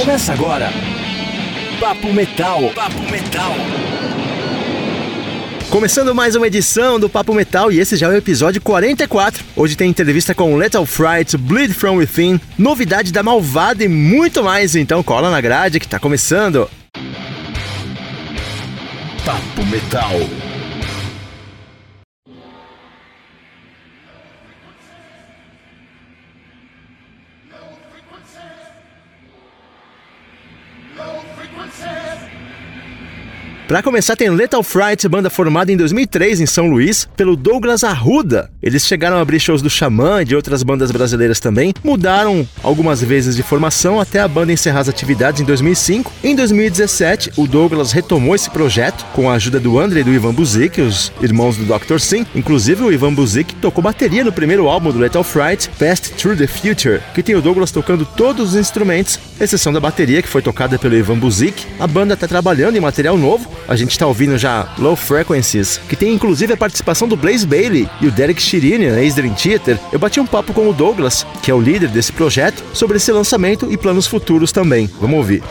Começa agora. Papo Metal. Papo Metal. Começando mais uma edição do Papo Metal e esse já é o episódio 44. Hoje tem entrevista com Lethal Fright, Bleed From Within, novidade da Malvada e muito mais. Então cola na grade que tá começando. Papo Metal. Para começar, tem Lethal Fright, banda formada em 2003 em São Luís pelo Douglas Arruda. Eles chegaram a abrir shows do Xamã e de outras bandas brasileiras também, mudaram algumas vezes de formação até a banda encerrar as atividades em 2005. Em 2017, o Douglas retomou esse projeto com a ajuda do André e do Ivan Buzik, os irmãos do Dr. Sim. Inclusive, o Ivan Buzik tocou bateria no primeiro álbum do Lethal Fright, Past Through the Future, que tem o Douglas tocando todos os instrumentos, exceção da bateria que foi tocada pelo Ivan Buzik. A banda está trabalhando em material novo a gente tá ouvindo já Low Frequencies, que tem inclusive a participação do Blaze Bailey e o Derek Chirinian, ex-Dream Theater. Eu bati um papo com o Douglas, que é o líder desse projeto, sobre esse lançamento e planos futuros também. Vamos ouvir.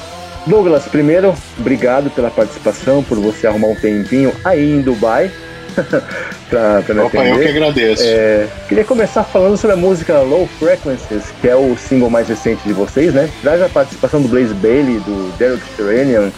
Douglas, primeiro, obrigado pela participação, por você arrumar um tempinho aí em Dubai. pra, pra me Opa, atender. eu que agradeço. É, queria começar falando sobre a música Low Frequencies, que é o single mais recente de vocês, né? Traz a participação do Blaze Bailey, do Derek Chirinian,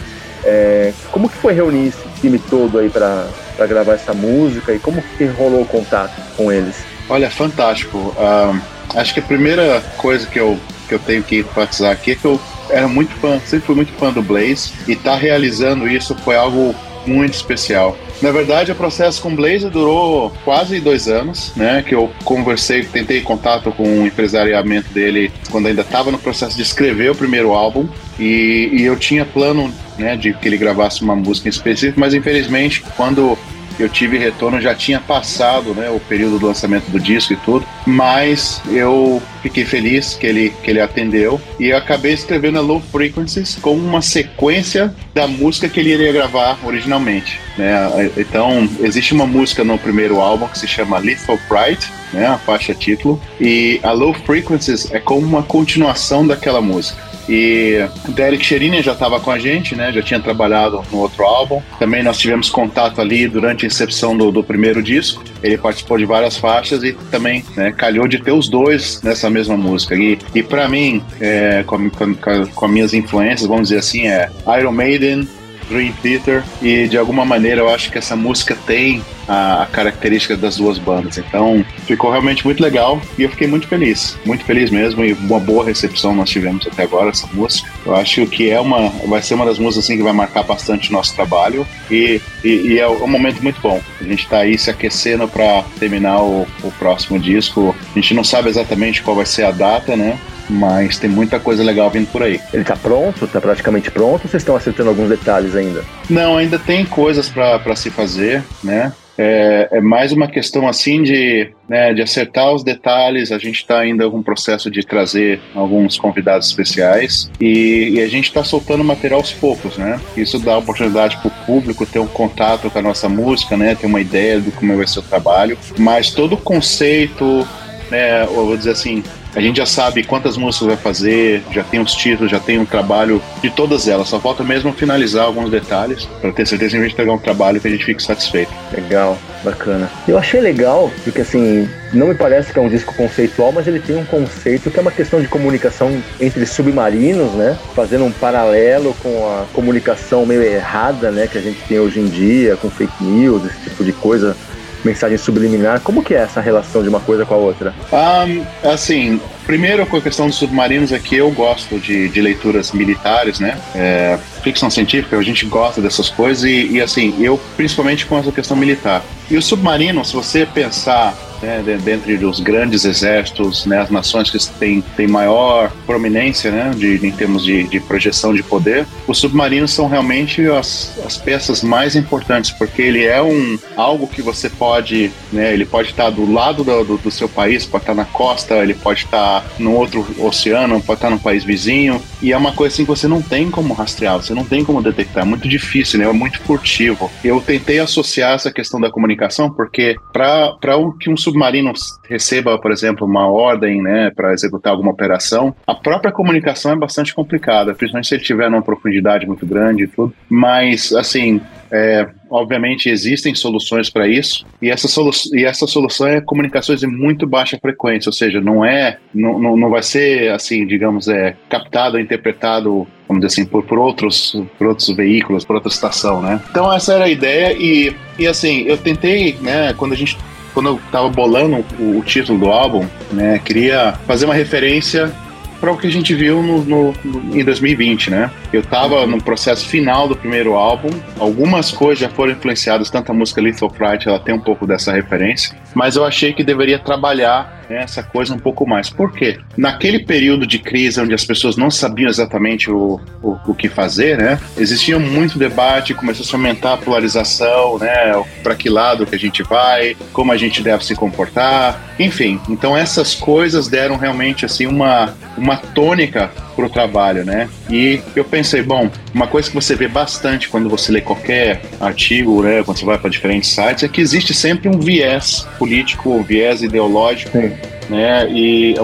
é, como que foi reunir esse time todo aí para gravar essa música e como que rolou o contato com eles? Olha, fantástico. Uh, acho que a primeira coisa que eu, que eu tenho que enfatizar aqui é que eu era muito fã, sempre fui muito fã do Blaze e estar tá realizando isso foi algo muito especial. Na verdade, o processo com Blaze durou quase dois anos, né? Que eu conversei, tentei contato com o empresariamento dele quando ainda estava no processo de escrever o primeiro álbum e, e eu tinha plano, né, de que ele gravasse uma música em específico, mas infelizmente quando eu tive retorno, já tinha passado né, o período do lançamento do disco e tudo, mas eu fiquei feliz que ele, que ele atendeu e eu acabei escrevendo a Low Frequencies com uma sequência da música que ele iria gravar originalmente. Né? Então, existe uma música no primeiro álbum que se chama Lethal Pride, né, a faixa título, e a Low Frequencies é como uma continuação daquela música. E Derek Sherini já estava com a gente, né? Já tinha trabalhado no outro álbum. Também nós tivemos contato ali durante a incepção do, do primeiro disco. Ele participou de várias faixas e também né, calhou de ter os dois nessa mesma música. E, e para mim, é, com, com, com, as minhas influências, vamos dizer assim, é Iron Maiden, Dream Theater e de alguma maneira eu acho que essa música tem a, a, característica das duas bandas. Então ficou realmente muito legal e eu fiquei muito feliz, muito feliz mesmo e uma boa recepção nós tivemos até agora essa música. Eu acho que é uma, vai ser uma das músicas assim que vai marcar bastante o nosso trabalho e, e, e é um momento muito bom. A gente está aí se aquecendo para terminar o, o próximo disco. A gente não sabe exatamente qual vai ser a data, né? Mas tem muita coisa legal vindo por aí. Ele tá pronto? Tá praticamente pronto ou vocês estão acertando alguns detalhes ainda? Não, ainda tem coisas para se fazer, né? É, é, mais uma questão assim de, né, de acertar os detalhes. A gente está ainda com um processo de trazer alguns convidados especiais e, e a gente está soltando material aos poucos, né? Isso dá oportunidade para o público ter um contato com a nossa música, né? Ter uma ideia do como vai ser o trabalho. Mas todo o conceito, né, eu vou dizer assim, a gente já sabe quantas músicas vai fazer, já tem os títulos, já tem um trabalho de todas elas. Só falta mesmo finalizar alguns detalhes para ter certeza que a gente pegar um trabalho que a gente fique satisfeito. Legal, bacana. Eu achei legal, porque assim, não me parece que é um disco conceitual, mas ele tem um conceito que é uma questão de comunicação entre submarinos, né? Fazendo um paralelo com a comunicação meio errada, né, que a gente tem hoje em dia, com fake news, esse tipo de coisa mensagem subliminar. Como que é essa relação de uma coisa com a outra? Um, assim, primeiro com a questão dos submarinos aqui, eu gosto de, de leituras militares, né? É, ficção científica, a gente gosta dessas coisas e, e, assim, eu principalmente com essa questão militar. E o submarino, se você pensar né, dentre os grandes exércitos, né, as nações que têm, têm maior prominência né, de, em termos de, de projeção de poder, os submarinos são realmente as, as peças mais importantes, porque ele é um algo que você pode, né, ele pode estar do lado do, do, do seu país, pode estar na costa, ele pode estar no outro oceano, pode estar num país vizinho, e é uma coisa assim que você não tem como rastrear, você não tem como detectar, é muito difícil, né, é muito furtivo. Eu tentei associar essa questão da comunicação, porque para que um submarino submarino receba, por exemplo, uma ordem, né, para executar alguma operação, a própria comunicação é bastante complicada, principalmente se ele tiver numa profundidade muito grande e tudo. Mas, assim, é, obviamente existem soluções para isso e essa, solu e essa solução é comunicações de muito baixa frequência, ou seja, não é, não, não, não vai ser assim, digamos, é captado, interpretado, vamos dizer assim, por, por outros, por outros veículos, por outra estação, né? Então essa era a ideia e, e assim, eu tentei, né, quando a gente quando eu estava bolando o, o, título do álbum, né, queria fazer uma referência para o que a gente viu no, no, no, em 2020, né? Eu estava no processo final do primeiro álbum, algumas coisas já foram influenciadas, tanto a música Lethal Fright, ela tem um pouco dessa referência, mas eu achei que deveria trabalhar né, essa coisa um pouco mais. Por quê? Naquele período de crise onde as pessoas não sabiam exatamente o, o, o que fazer, né? Existia muito debate, começou a aumentar a polarização, né? Para que lado que a gente vai, como a gente deve se comportar, enfim. Então essas coisas deram realmente assim uma, uma tônica para o trabalho, né? E eu pensei, bom, uma coisa que você vê bastante quando você lê qualquer artigo, né, quando você vai para diferentes sites, é que existe sempre um viés político, um viés ideológico, Sim. né? E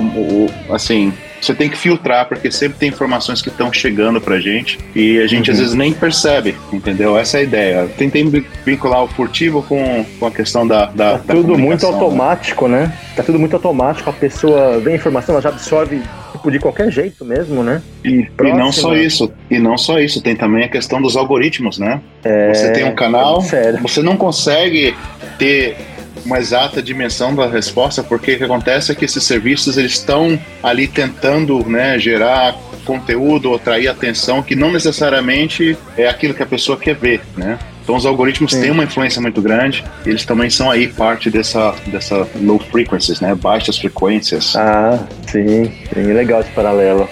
assim, você tem que filtrar, porque sempre tem informações que estão chegando pra gente e a gente uhum. às vezes nem percebe, entendeu? Essa é a ideia. Tentei vincular o furtivo com, com a questão da. da tá tudo muito né? automático, né? né? Tá tudo muito automático, a pessoa vê a informação, ela já absorve tipo, de qualquer jeito mesmo, né? E, e, não só isso, e não só isso, tem também a questão dos algoritmos, né? É... Você tem um canal, você não consegue ter uma exata dimensão da resposta, porque o que acontece é que esses serviços eles estão ali tentando né, gerar conteúdo ou atrair atenção que não necessariamente é aquilo que a pessoa quer ver, né? Então os algoritmos sim. têm uma influência muito grande, eles também são aí parte dessa, dessa low frequencies, né? Baixas frequências. Ah, sim, sim, legal esse paralelo.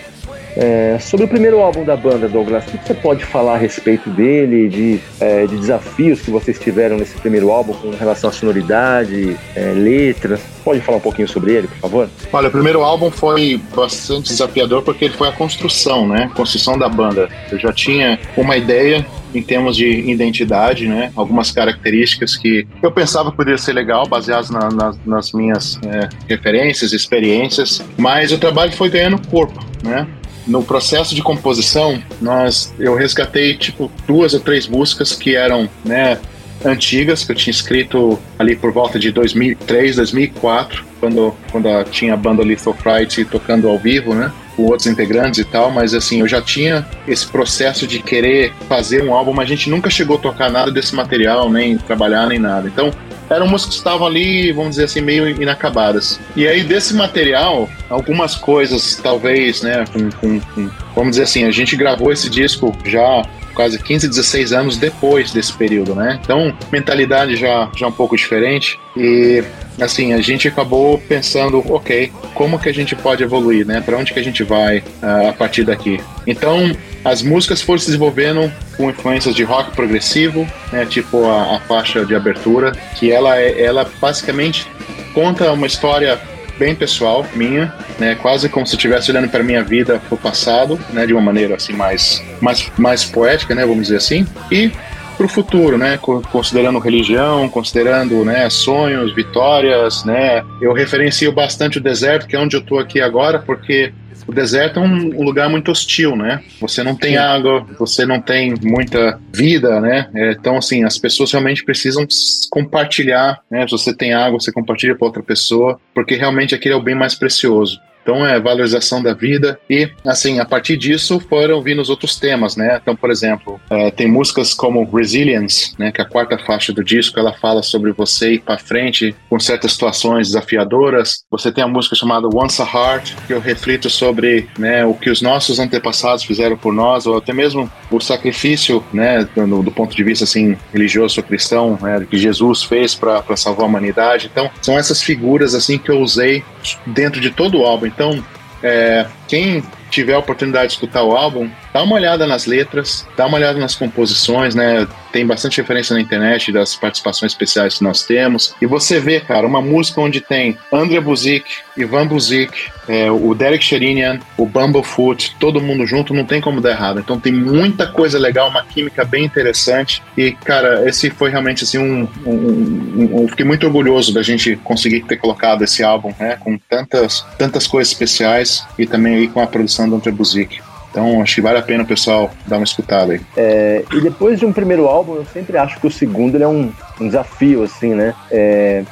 É, sobre o primeiro álbum da banda, Douglas, o que você pode falar a respeito dele, de, é, de desafios que vocês tiveram nesse primeiro álbum com relação à sonoridade, é, letras? Pode falar um pouquinho sobre ele, por favor? Olha, o primeiro álbum foi bastante desafiador porque ele foi a construção, né? Construção da banda. Eu já tinha uma ideia em termos de identidade, né? Algumas características que eu pensava poderia ser legal, baseadas na, na, nas minhas é, referências, experiências, mas o trabalho foi ganhando corpo, né? no processo de composição, nós eu resgatei tipo duas ou três músicas que eram, né, antigas que eu tinha escrito ali por volta de 2003, 2004, quando quando tinha a banda Lethal Fright tocando ao vivo, né? Com outros integrantes e tal, mas assim, eu já tinha esse processo de querer fazer um álbum, mas a gente nunca chegou a tocar nada desse material, nem trabalhar, nem nada. Então, eram músicas que estavam ali, vamos dizer assim, meio inacabadas. E aí, desse material, algumas coisas, talvez, né, com, com, com, vamos dizer assim, a gente gravou esse disco já quase 15, 16 anos depois desse período, né? Então, mentalidade já, já um pouco diferente. E assim, a gente acabou pensando, ok, como que a gente pode evoluir, né? Para onde que a gente vai uh, a partir daqui? Então, as músicas foram se desenvolvendo com influências de rock progressivo, né? Tipo a, a faixa de abertura, que ela é, ela basicamente conta uma história bem pessoal minha, né? Quase como se estivesse olhando para minha vida pro passado, né? De uma maneira assim mais mais mais poética, né? Vamos dizer assim. E para o futuro, né? Considerando religião, considerando né, sonhos, vitórias, né? Eu referencio bastante o deserto, que é onde eu estou aqui agora, porque o deserto é um, lugar muito hostil, né? Você não tem Sim. água, você não tem muita vida, né? É, então, assim, as pessoas realmente precisam compartilhar, né? Se você tem água, você compartilha para outra pessoa, porque realmente aquele é o bem mais precioso. Então é valorização da vida e assim a partir disso foram vindo os outros temas, né? Então por exemplo uh, tem músicas como Resilience, né? Que é a quarta faixa do disco ela fala sobre você ir para frente com certas situações desafiadoras. Você tem a música chamada Once a Heart que eu reflito sobre né o que os nossos antepassados fizeram por nós ou até mesmo o sacrifício, né? Do, do ponto de vista assim religioso ou cristão, né? Que Jesus fez para salvar a humanidade. Então são essas figuras assim que eu usei dentro de todo o álbum. Então, é, quem tiver a oportunidade de escutar o álbum, dá uma olhada nas letras, dá uma olhada nas composições, né? Tem bastante referência na internet das participações especiais que nós temos. E você vê, cara, uma música onde tem André Buzik, Ivan Buzik, é, o Derek Sherinian, o Bumblefoot, todo mundo junto, não tem como dar errado. Então tem muita coisa legal, uma química bem interessante. E, cara, esse foi realmente assim um. um, um, um fiquei muito orgulhoso da gente conseguir ter colocado esse álbum, né? Com tantas, tantas coisas especiais e também aí com a produção do André Buzik. Então acho que vale a pena o pessoal dar uma escutada aí. É, e depois de um primeiro álbum, eu sempre acho que o segundo é um, um desafio, assim, né? É,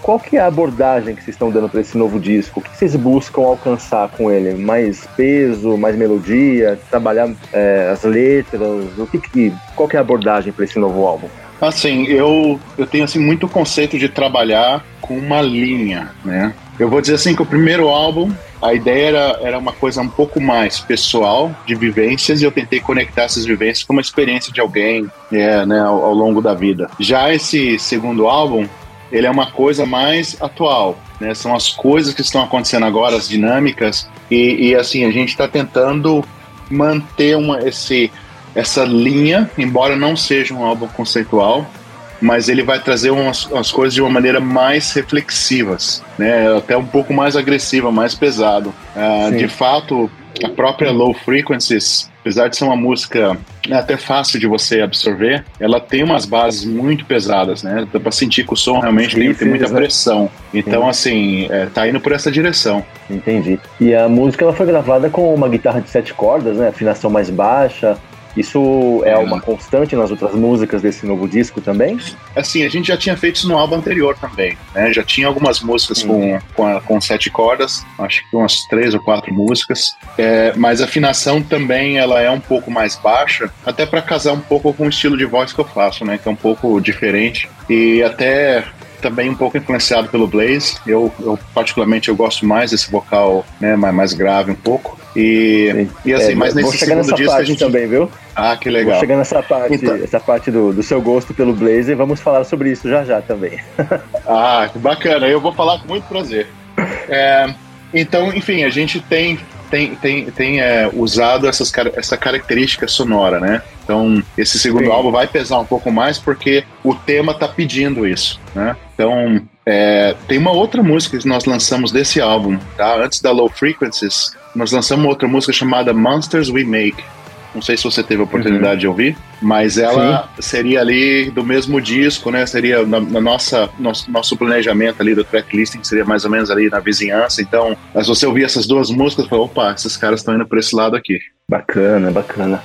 qual que é a abordagem que vocês estão dando para esse novo disco? O que vocês buscam alcançar com ele? Mais peso, mais melodia, trabalhar é, as letras? O que, que qual que é a abordagem para esse novo álbum? Assim, eu, eu tenho assim muito conceito de trabalhar com uma linha, né? Eu vou dizer assim que o primeiro álbum a ideia era, era uma coisa um pouco mais pessoal, de vivências, e eu tentei conectar essas vivências com uma experiência de alguém é, né, ao, ao longo da vida. Já esse segundo álbum, ele é uma coisa mais atual, né? São as coisas que estão acontecendo agora, as dinâmicas, e, e assim, a gente está tentando manter uma, esse, essa linha, embora não seja um álbum conceitual, mas ele vai trazer umas, umas coisas de uma maneira mais reflexivas, né? Até um pouco mais agressiva, mais pesado. Uh, de fato, a própria Low Frequencies, apesar de ser uma música né, até fácil de você absorver, ela tem umas bases muito pesadas, né? Dá pra sentir que o som realmente tem, tem, muita pressão. Então, assim, é, tá indo por essa direção. Entendi. E a música ela foi gravada com uma guitarra de sete cordas, né? Afinação mais baixa, isso é uma constante nas outras músicas desse novo disco também? Assim, a gente já tinha feito isso no álbum anterior também, né? Já tinha algumas músicas com, com, a, com, sete cordas, acho que umas três ou quatro músicas, é, mas a afinação também ela é um pouco mais baixa, até para casar um pouco com o estilo de voz que eu faço, né? Que é um pouco diferente e até também um pouco influenciado pelo Blaze. Eu, eu particularmente eu gosto mais desse vocal, né, mais, mais grave um pouco. E, e assim, é, mas nesse segundo disco a gente também, viu? Ah, que legal. Vou chegar nessa parte, então... essa parte do, do seu gosto pelo Blaze vamos falar sobre isso já já também. ah, que bacana. Eu vou falar com muito prazer. É, então, enfim, a gente tem tem, tem, tem é, usado essas, essa característica sonora, né? Então, esse segundo Sim. álbum vai pesar um pouco mais porque o tema tá pedindo isso, né? Então, é, tem uma outra música que nós lançamos desse álbum, tá? Antes da Low Frequencies, nós lançamos outra música chamada Monsters We Make. Não sei se você teve a oportunidade uhum. de ouvir, mas ela Sim. seria ali do mesmo disco, né? Seria na, na, nossa nosso, nosso planejamento ali do tracklisting seria mais ou menos ali na vizinhança. Então, se você ouvir essas duas músicas, falou, opa, esses caras estão indo para esse lado aqui. Bacana, bacana.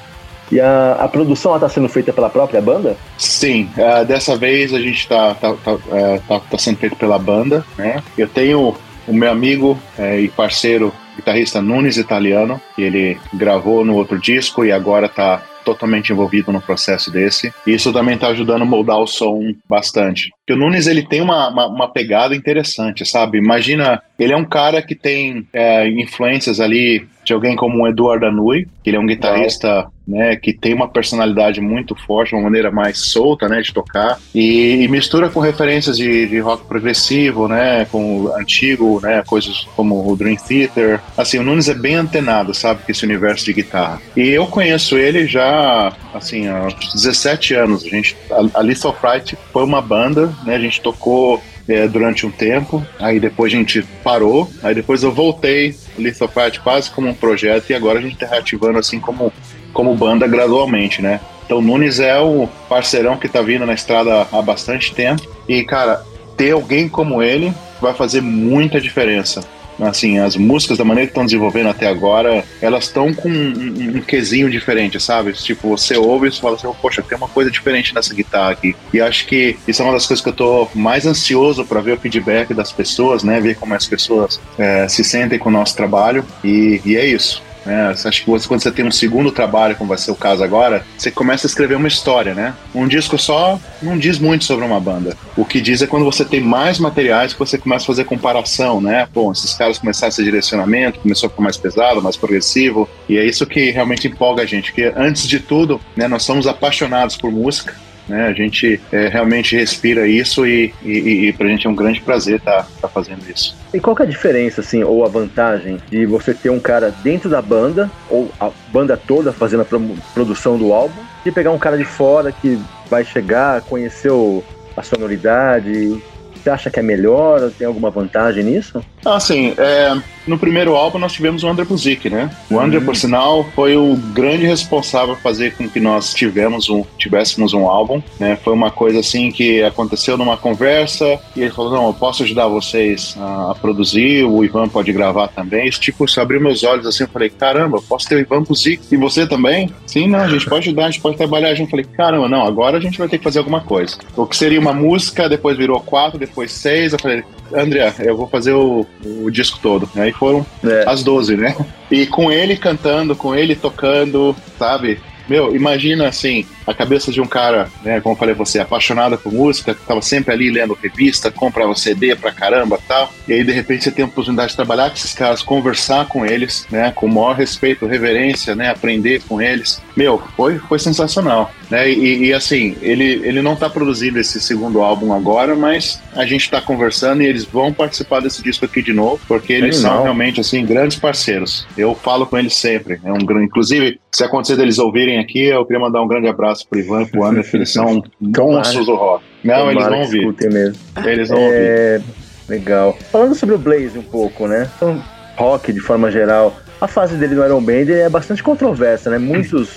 E a, a produção está sendo feita pela própria banda? Sim, uh, dessa vez a gente está tá, tá, uh, tá, tá, sendo feito pela banda, né? Eu tenho o meu amigo uh, e parceiro guitarrista Nunes Italiano, que ele gravou no outro disco e agora está totalmente envolvido no processo desse. Isso também está ajudando a moldar o som bastante. Porque o Nunes ele tem uma, uma, uma, pegada interessante, sabe? Imagina, ele é um cara que tem é, influências ali de alguém como o Eduardo Anui, que ele é um guitarrista né, que tem uma personalidade muito forte, uma maneira mais solta, né, de tocar e, e mistura com referências de, de, rock progressivo, né, com antigo, né, coisas como o Dream Theater. Assim, o Nunes é bem antenado, sabe, com esse universo de guitarra. E eu conheço ele já, assim, há 17 anos. A gente, a, a List of Fright foi uma banda, né, a gente tocou é, durante um tempo, aí depois a gente parou, aí depois eu voltei Lithopart quase como um projeto e agora a gente está reativando assim como, como banda gradualmente, né? Então Nunes é o parceirão que está vindo na estrada há bastante tempo e, cara, ter alguém como ele vai fazer muita diferença assim, as músicas, da maneira que estão desenvolvendo até agora, elas estão com um, um, quesinho diferente, sabe? Tipo, você ouve e você fala assim, poxa, tem uma coisa diferente nessa guitarra aqui. E acho que isso é uma das coisas que eu tô mais ansioso para ver o feedback das pessoas, né? Ver como as pessoas é, se sentem com o nosso trabalho. E, e é isso. Né? Acho que você, quando você tem um segundo trabalho, como vai ser o caso agora, você começa a escrever uma história, né? Um disco só não diz muito sobre uma banda. O que diz é quando você tem mais materiais que você começa a fazer comparação, né? Bom, esses caras começaram esse direcionamento, começou a ficar mais pesado, mais progressivo, e é isso que realmente empolga a gente, porque antes de tudo, né, nós somos apaixonados por música, né? A gente é, realmente respira isso e, e, e pra gente é um grande prazer estar tá, tá fazendo isso. E qual é a diferença, assim, ou a vantagem de você ter um cara dentro da banda, ou a banda toda fazendo a produção do álbum, e pegar um cara de fora que vai chegar, conhecer o, a sonoridade, você acha que é melhor? Tem alguma vantagem nisso? Assim, é, no primeiro álbum nós tivemos o André Buzik, né? O André, uhum. por sinal, foi o grande responsável por fazer com que nós tivemos um, tivéssemos um álbum, né? Foi uma coisa assim que aconteceu numa conversa e ele falou, não, eu posso ajudar vocês a, a produzir, o Ivan pode gravar também. Isso, tipo, se abriu meus olhos assim, eu falei, caramba, posso ter o Ivan Buzik e você também? Sim, não, a gente pode ajudar, a gente pode trabalhar junto. Eu falei, caramba, não, agora a gente vai ter que fazer alguma coisa. O que seria uma música, depois virou quatro, depois depois seis. Eu falei, André, eu vou fazer o, o disco todo. Aí foram é. as 12, né? E com ele cantando, com ele tocando, sabe? Meu, imagina assim, a cabeça de um cara, né, como eu falei você, apaixonado por música, que tava sempre ali lendo revista, comprava CD pra caramba tal. E aí, de repente, você tem a oportunidade de trabalhar com esses caras, conversar com eles, né, com o maior respeito, reverência, né, aprender com eles. Meu, foi, foi sensacional, né? E, e assim, ele, ele não tá produzindo esse segundo álbum agora, mas a gente tá conversando e eles vão participar desse disco aqui de novo, porque eles são realmente, assim, grandes parceiros. Eu falo com eles sempre. É um, inclusive, se acontecer deles ouvirem aqui, eu queria mandar um grande abraço pro Ivan e pro Anderson, eles são monstros do rock. Não, eles vão ouvir. Mesmo. Eles vão é... ouvir. Legal. Falando sobre o Blaze um pouco, né? Então, rock de forma geral. A fase dele no Iron Maiden é bastante controversa, né? Muitos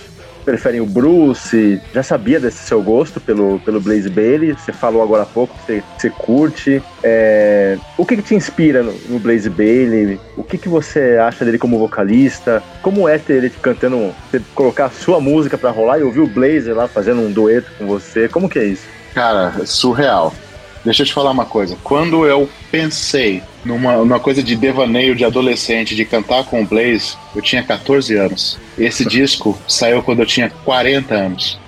preferem o Bruce, já sabia desse seu gosto pelo, pelo Blaze Bailey, você falou agora há pouco que você, você curte. É, o que, que, te inspira no, no, Blaze Bailey? O que, que você acha dele como vocalista? Como é ter ele cantando, você colocar a sua música para rolar e ouvir o Blaze lá fazendo um dueto com você? Como que é isso? Cara, é surreal. Deixa eu te falar uma coisa. Quando eu pensei numa, numa coisa de devaneio de adolescente, de cantar com o Blaze, eu tinha 14 anos. Esse disco saiu quando eu tinha 40 anos.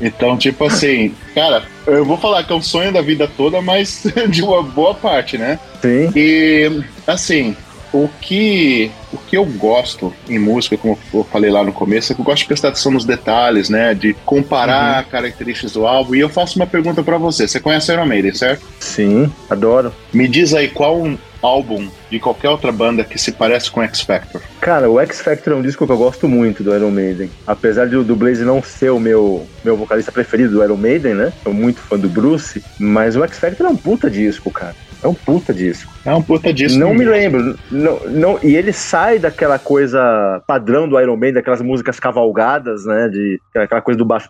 Então, tipo assim, cara, eu vou falar que é um sonho da vida toda, mas de uma boa parte, né? Sim. E, assim, o que, o que eu gosto em música, como eu falei lá no começo, é que eu gosto de prestar atenção nos detalhes, né? De comparar uhum. características do álbum. E eu faço uma pergunta para você. Você conhece Iron Maiden, certo? Sim, adoro. Me diz aí qual álbum de qualquer outra banda que se parece com X Factor? Cara, o X Factor é um disco que eu gosto muito do Iron Maiden. Apesar de, do Blaze não ser o meu, meu vocalista preferido do Iron Maiden, né? Sou muito fã do Bruce, mas o X Factor é um puta disco, cara. É um puta disco. É um puta disco. Não mesmo. me lembro. Não, não, e ele sai daquela coisa padrão do Iron Maiden, daquelas músicas cavalgadas, né? De aquela coisa do baixo.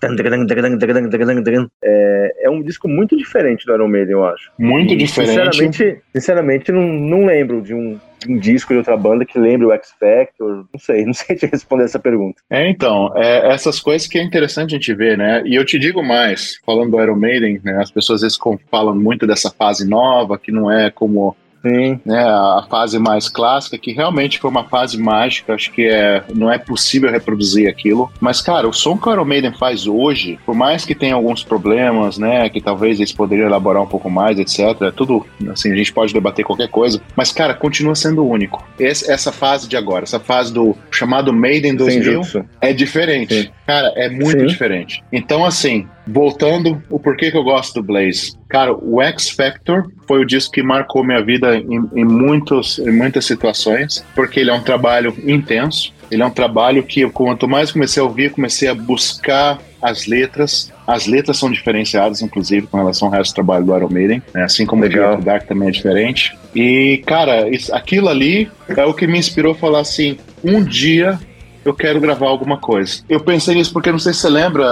É, é um disco muito diferente do Iron Maiden, eu acho. Muito e, diferente. Sinceramente, sinceramente não, não lembro de um, um disco de outra banda que lembre o X Factor? Não sei, não sei te responder essa pergunta. É, então, é, essas coisas que é interessante a gente ver, né? E eu te digo mais, falando do Iron Maiden, né, as pessoas às vezes falam muito dessa fase nova, que não é como Sim. Né, a fase mais clássica, que realmente foi uma fase mágica, acho que é, não é possível reproduzir aquilo. Mas, cara, o som que o Iron Maiden faz hoje, por mais que tenha alguns problemas, né, que talvez eles poderiam elaborar um pouco mais, etc., tudo, assim, a gente pode debater qualquer coisa, mas, cara, continua sendo único. Esse, essa fase de agora, essa fase do chamado Maiden 2000, é diferente. Sim. Cara, é muito Sim. diferente. Então, assim, voltando, o porquê que eu gosto do Blaze. Cara, o X Factor foi o disco que marcou minha vida em, em, muitos, em muitas situações, porque ele é um trabalho intenso, ele é um trabalho que, quanto mais comecei a ouvir, comecei a buscar as letras. As letras são diferenciadas, inclusive, com relação ao resto do trabalho do Iron Maiden, né? assim como Legal. o Dark também é diferente. E, cara, isso, aquilo ali é o que me inspirou a falar assim: um dia eu quero gravar alguma coisa. Eu pensei nisso porque não sei se você lembra,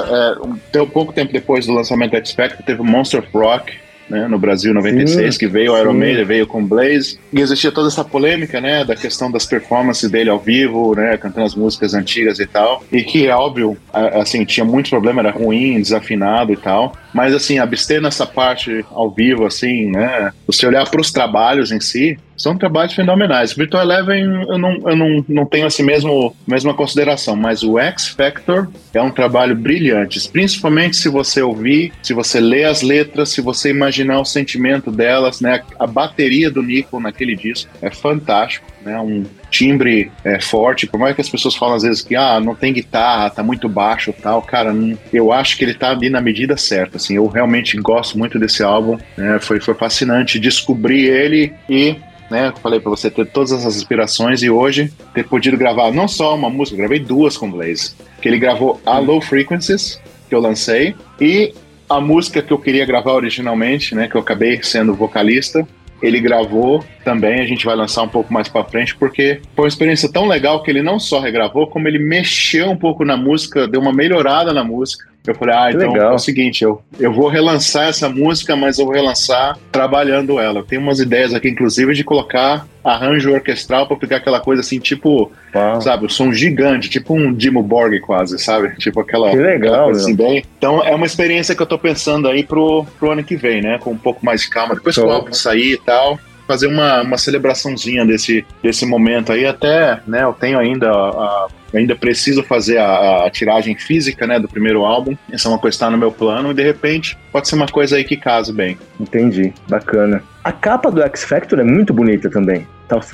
é, um, pouco tempo depois do lançamento do X-Factor, teve o Monster Rock, né, no Brasil 96, sim, que veio o Iron Maiden, veio com Blaze, e existia toda essa polêmica, né, da questão das performances dele ao vivo, né, cantando as músicas antigas e tal, e que, é óbvio, assim, tinha muito problema, era ruim, desafinado e tal, mas, assim, abster nessa parte ao vivo, assim, né, você olhar para os trabalhos em si, são trabalhos fenomenais. Virtual Eleven eu não, eu não, não tenho assim mesmo mesma consideração, mas o X Factor é um trabalho brilhante, principalmente se você ouvir, se você ler as letras, se você imaginar o sentimento delas, né? A bateria do Nico naquele disco é fantástico. né? Um timbre é, forte. Por mais que as pessoas falam às vezes que ah, não tem guitarra, tá muito baixo tal, cara, não, eu acho que ele tá ali na medida certa. Assim, eu realmente gosto muito desse álbum. Né? Foi, foi fascinante descobrir ele e né? Eu falei para você ter todas essas inspirações e hoje ter podido gravar não só uma música, gravei duas com o Blaze. Que ele gravou a Low Frequencies, que eu lancei, e a música que eu queria gravar originalmente, né? Que eu acabei sendo vocalista, ele gravou também, a gente vai lançar um pouco mais para frente, porque foi uma experiência tão legal que ele não só regravou, como ele mexeu um pouco na música, deu uma melhorada na música. Eu falei, ah, então legal. é o seguinte, eu, eu vou relançar essa música, mas eu vou relançar trabalhando ela. Eu tenho umas ideias aqui, inclusive, de colocar arranjo orquestral para ficar aquela coisa assim, tipo, ah. sabe, o som gigante, tipo um Dimo Borg quase, sabe? Tipo aquela, que legal, aquela assim, bem. Então é uma experiência que eu tô pensando aí pro, pro ano que vem, né? Com um pouco mais de calma. Depois que o álbum sair e tal, fazer uma, uma celebraçãozinha desse, desse momento aí. Até, né, eu tenho ainda a, ainda preciso fazer a, a, tiragem física, né, do primeiro álbum. Essa é uma coisa que está no meu plano e de repente pode ser uma coisa aí que case bem. Entendi, bacana. A capa do X Factor é muito bonita também.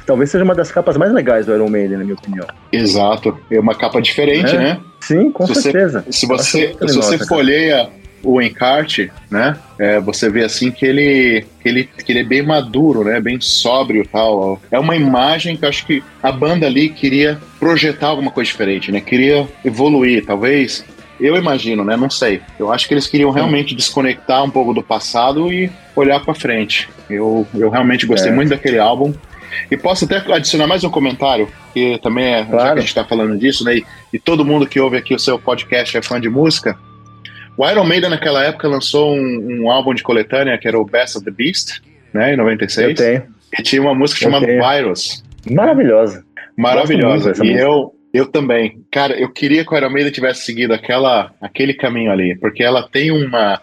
Talvez seja uma das capas mais legais do Iron Maiden, na minha opinião. Exato. É uma capa diferente, é. né? Sim, com se certeza. Você, se você, se você folheia o encarte, né? É, você vê assim que ele, que ele que ele é bem maduro, né? Bem sóbrio, tal. É uma imagem que eu acho que a banda ali queria projetar alguma coisa diferente, né? Queria evoluir, talvez. Eu imagino, né? Não sei. Eu acho que eles queriam realmente desconectar um pouco do passado e olhar para frente. Eu, eu realmente gostei é. muito daquele álbum. E posso até adicionar mais um comentário, que também é, claro. já que a gente está falando disso, né? E, e todo mundo que ouve aqui o seu podcast é fã de música. O Iron Maiden naquela época lançou um, um, álbum de coletânea que era o Best of the Beast, né, em 96. Eu tenho. E tinha uma música chamada Virus. Maravilhosa. Maravilhosa. E música. eu, eu também. Cara, eu queria que o Iron Maiden tivesse seguido aquela, aquele caminho ali, porque ela tem uma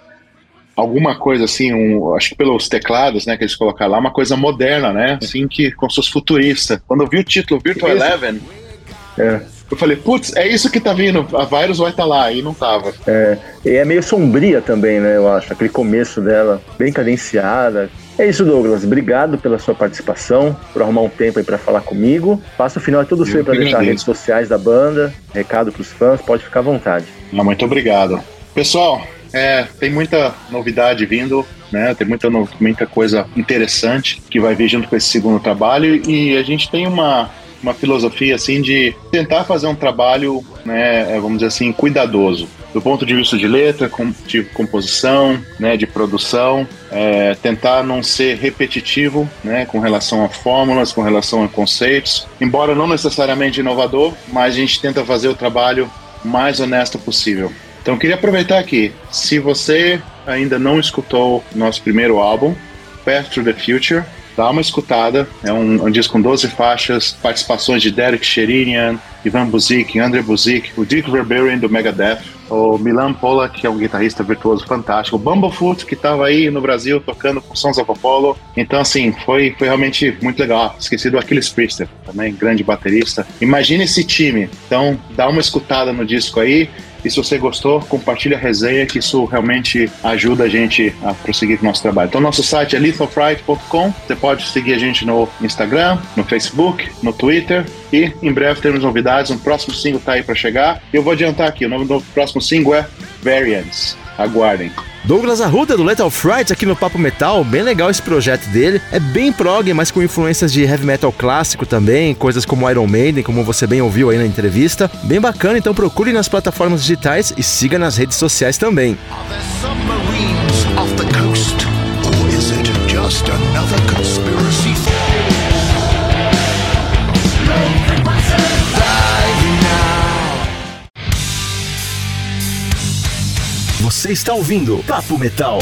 alguma coisa assim, um, acho que pelos teclados, né, que eles colocaram lá, uma coisa moderna, né, assim que como se fosse futurista. Quando eu vi o título Virtual Eleven, é. Eu falei, putz, é isso que tá vindo, a Virus vai estar tá lá, e não tava. É, e é meio sombria também, né, eu acho, aquele começo dela, bem cadenciada. É isso, Douglas. Obrigado pela sua participação, por arrumar um tempo aí para falar comigo. Faça o final é tudo seu para deixar as redes sociais da banda, recado pros fãs, pode ficar à vontade. Não, muito obrigado. Pessoal, é, tem muita novidade vindo, né? Tem muita, muita coisa interessante que vai vir junto com esse segundo trabalho e a gente tem uma uma filosofia assim de tentar fazer um trabalho, né, é, vamos dizer assim, cuidadoso. Do ponto de vista de letra, de composição, né, de produção, é, tentar não ser repetitivo, né, com relação a fórmulas, com relação a conceitos, embora não necessariamente inovador, mas a gente tenta fazer o trabalho mais honesto possível. Então queria aproveitar aqui, se você ainda não escutou nosso primeiro álbum, Path to the Future, dá uma escutada. É um, um disco com 12 faixas, participações de Derek Sherinian, Ivan Buzik, André Buzik, o Dick Verberin do Megadeth, o Milan Pollack, que é um guitarrista virtuoso fantástico, o Bumblefoot, que estava aí no Brasil tocando com Sons of Apollo. Então, assim, foi, foi realmente muito legal. Esqueci do Achilles Priester, também grande baterista. Imagine esse time. Então, dá uma escutada no disco aí. E se você gostou, compartilha a resenha, que isso realmente ajuda a gente a prosseguir com o nosso trabalho. Então, nosso site é lethalfright.com. Você pode seguir a gente no Instagram, no Facebook, no Twitter. E em breve teremos novidades. Um próximo single está aí para chegar. Eu vou adiantar aqui: o nome do próximo single é Variants. Aguardem. Douglas Arruda do Lethal Fright aqui no Papo Metal, bem legal esse projeto dele. É bem prog, mas com influências de heavy metal clássico também, coisas como Iron Maiden, como você bem ouviu aí na entrevista. Bem bacana, então procure nas plataformas digitais e siga nas redes sociais também. Você está ouvindo Papo Metal.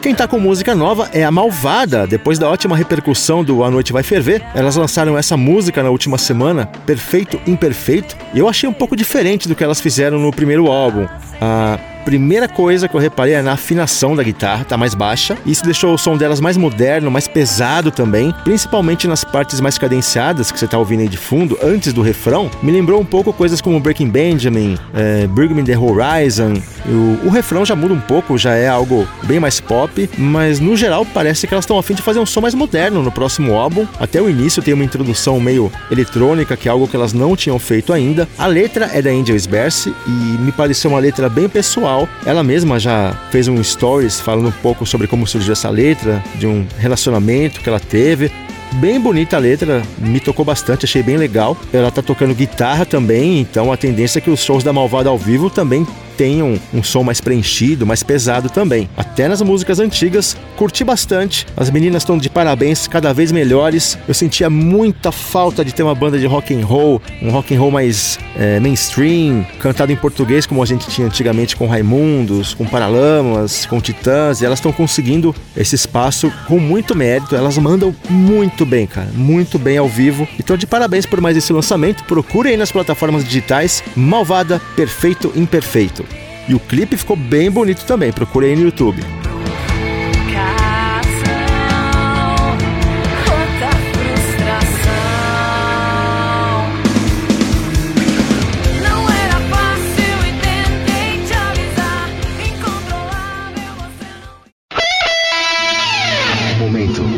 Quem tá com música nova é a Malvada. Depois da ótima repercussão do A Noite Vai Ferver, elas lançaram essa música na última semana, Perfeito Imperfeito, e eu achei um pouco diferente do que elas fizeram no primeiro álbum. Ah, Primeira coisa que eu reparei é na afinação da guitarra, tá mais baixa. Isso deixou o som delas mais moderno, mais pesado também, principalmente nas partes mais cadenciadas que você tá ouvindo aí de fundo, antes do refrão. Me lembrou um pouco coisas como Breaking Benjamin, é, the Horizon. O, o refrão já muda um pouco, já é algo bem mais pop, mas no geral parece que elas estão a fim de fazer um som mais moderno no próximo álbum. Até o início tem uma introdução meio eletrônica, que é algo que elas não tinham feito ainda. A letra é da Angel Sberce e me pareceu uma letra bem pessoal. Ela mesma já fez um stories falando um pouco sobre como surgiu essa letra, de um relacionamento que ela teve. Bem bonita a letra, me tocou bastante, achei bem legal. Ela tá tocando guitarra também, então a tendência é que os shows da Malvada ao vivo também tenham um som mais preenchido, mais pesado também. Até nas músicas antigas, curti bastante. As meninas estão de parabéns, cada vez melhores. Eu sentia muita falta de ter uma banda de rock and roll, um rock and roll mais é, mainstream, cantado em português como a gente tinha antigamente com Raimundos, com Paralamas, com Titãs. E elas estão conseguindo esse espaço com muito mérito. Elas mandam muito bem, cara, muito bem ao vivo. Então de parabéns por mais esse lançamento. Procure aí nas plataformas digitais Malvada Perfeito Imperfeito. E o clipe ficou bem bonito também, procurei no YouTube.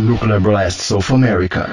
Nuclear Blast South America.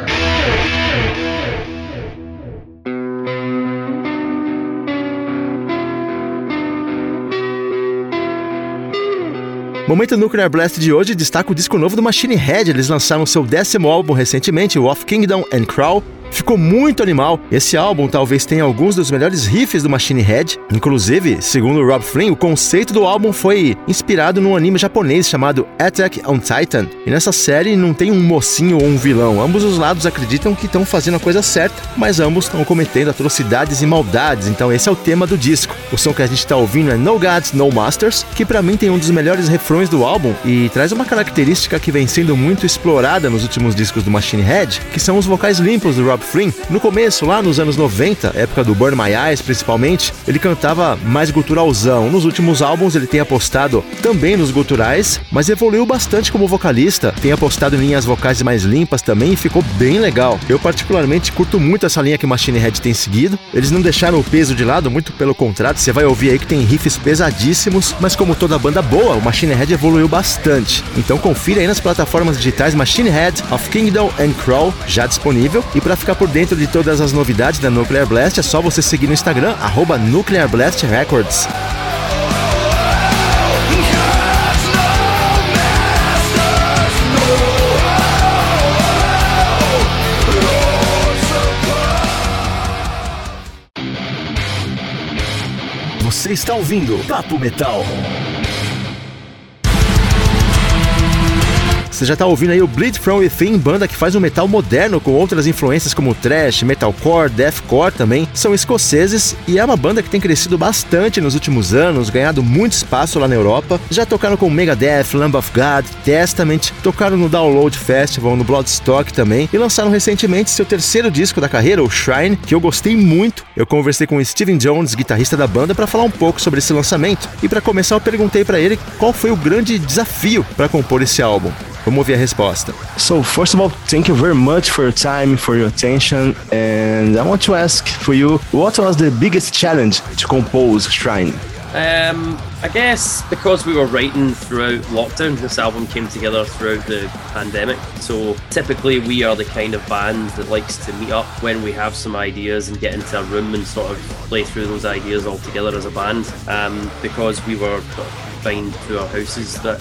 Momento Nuclear Blast de hoje destaca o disco novo do Machine Head. Eles lançaram seu décimo álbum recentemente, o Off Kingdom and Crawl, Ficou muito animal. Esse álbum talvez tenha alguns dos melhores riffs do Machine Head. Inclusive, segundo Rob Flynn, o conceito do álbum foi inspirado num anime japonês chamado Attack on Titan. E nessa série não tem um mocinho ou um vilão. Ambos os lados acreditam que estão fazendo a coisa certa, mas ambos estão cometendo atrocidades e maldades. Então esse é o tema do disco. O som que a gente está ouvindo é No Gods, No Masters, que para mim tem um dos melhores refrões do álbum e traz uma característica que vem sendo muito explorada nos últimos discos do Machine Head, que são os vocais limpos do Rob Rob no começo, lá nos anos 90, época do Burn My Eyes principalmente, ele cantava mais guturalzão. Nos últimos álbuns ele tem apostado também nos guturais, mas evoluiu bastante como vocalista, tem apostado em linhas vocais mais limpas também e ficou bem legal. Eu particularmente curto muito essa linha que Machine Head tem seguido. Eles não deixaram o peso de lado, muito pelo contrário, você vai ouvir aí que tem riffs pesadíssimos, mas como toda banda boa, o Machine Head evoluiu bastante. Então confira aí nas plataformas digitais Machine Head, of Kingdom and Crawl, já disponível. E para ficar por dentro de todas as novidades da Nuclear Blast, é só você seguir no Instagram, arroba Nuclear Blast Records. Você está ouvindo Papo Metal. Você já tá ouvindo aí o Bleed From Within, banda que faz um metal moderno com outras influências como thrash, metalcore, deathcore também. São escoceses e é uma banda que tem crescido bastante nos últimos anos, ganhado muito espaço lá na Europa. Já tocaram com Megadeth, Lamb of God, Testament, tocaram no Download Festival, no Bloodstock também e lançaram recentemente seu terceiro disco da carreira, o Shrine, que eu gostei muito. Eu conversei com o Steven Jones, guitarrista da banda, para falar um pouco sobre esse lançamento. E para começar, eu perguntei para ele qual foi o grande desafio para compor esse álbum. Vamos ouvir a resposta. So, first of all, thank you very much for your time, for your attention, and I want to ask for you, what was the biggest challenge to compose Shrine? Um, I guess because we were writing throughout lockdown, this album came together throughout the pandemic. So typically, we are the kind of band that likes to meet up when we have some ideas and get into a room and sort of play through those ideas all together as a band. Um, because we were confined to our houses, that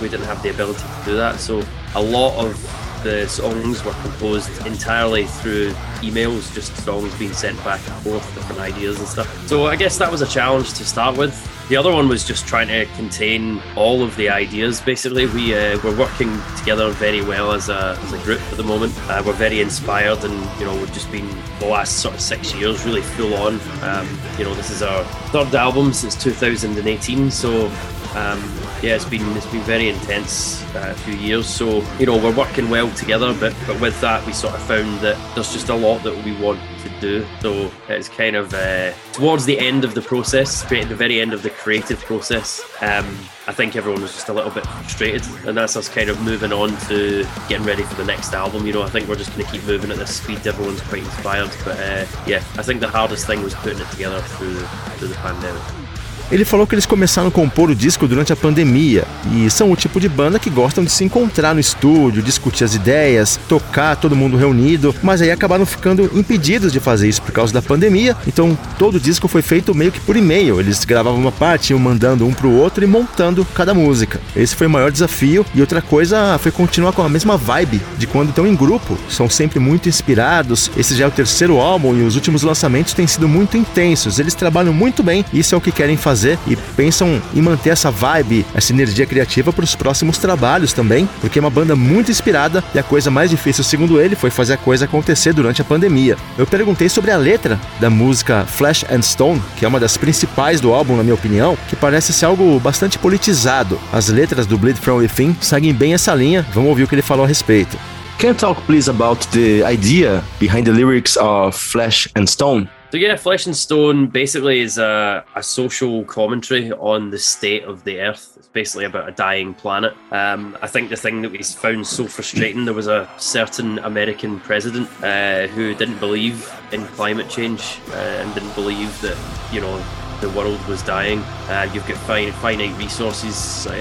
we didn't have the ability to do that. So a lot of the songs were composed entirely through emails, just songs being sent back and forth, different ideas and stuff. So I guess that was a challenge to start with. The other one was just trying to contain all of the ideas. Basically, we uh, we're working together very well as a, as a group at the moment. Uh, we're very inspired, and you know we've just been the last sort of six years really full on. Um, you know, this is our third album since 2018, so um, yeah, it's been it's been very intense uh, few years. So you know, we're working well together, but but with that, we sort of found that there's just a lot that we want to do. So it's kind of uh, towards the end of the process, at the very end of the creative process. Um, I think everyone was just a little bit frustrated, and that's us kind of moving on to getting ready for the next album. You know, I think we're just going to keep moving at this speed. Everyone's quite inspired, but uh, yeah, I think the hardest thing was putting it together through through the pandemic. Ele falou que eles começaram a compor o disco durante a pandemia e são o tipo de banda que gostam de se encontrar no estúdio, discutir as ideias, tocar todo mundo reunido, mas aí acabaram ficando impedidos de fazer isso por causa da pandemia. Então todo o disco foi feito meio que por e-mail. Eles gravavam uma parte, iam mandando um pro outro e montando cada música. Esse foi o maior desafio e outra coisa foi continuar com a mesma vibe de quando estão em grupo. São sempre muito inspirados. Esse já é o terceiro álbum e os últimos lançamentos têm sido muito intensos. Eles trabalham muito bem, isso é o que querem fazer fazer e pensam em manter essa vibe, essa energia criativa para os próximos trabalhos também, porque é uma banda muito inspirada e a coisa mais difícil, segundo ele, foi fazer a coisa acontecer durante a pandemia. Eu perguntei sobre a letra da música Flash and Stone, que é uma das principais do álbum, na minha opinião, que parece ser algo bastante politizado. As letras do Bleed From Within seguem bem essa linha, vamos ouvir o que ele falou a respeito. Can you talk please about the idea behind the lyrics of Flesh and Stone? So yeah, Flesh and Stone basically is a, a social commentary on the state of the Earth. It's basically about a dying planet. Um, I think the thing that we found so frustrating, there was a certain American president uh, who didn't believe in climate change uh, and didn't believe that, you know, the world was dying. Uh, you've got finite resources, uh,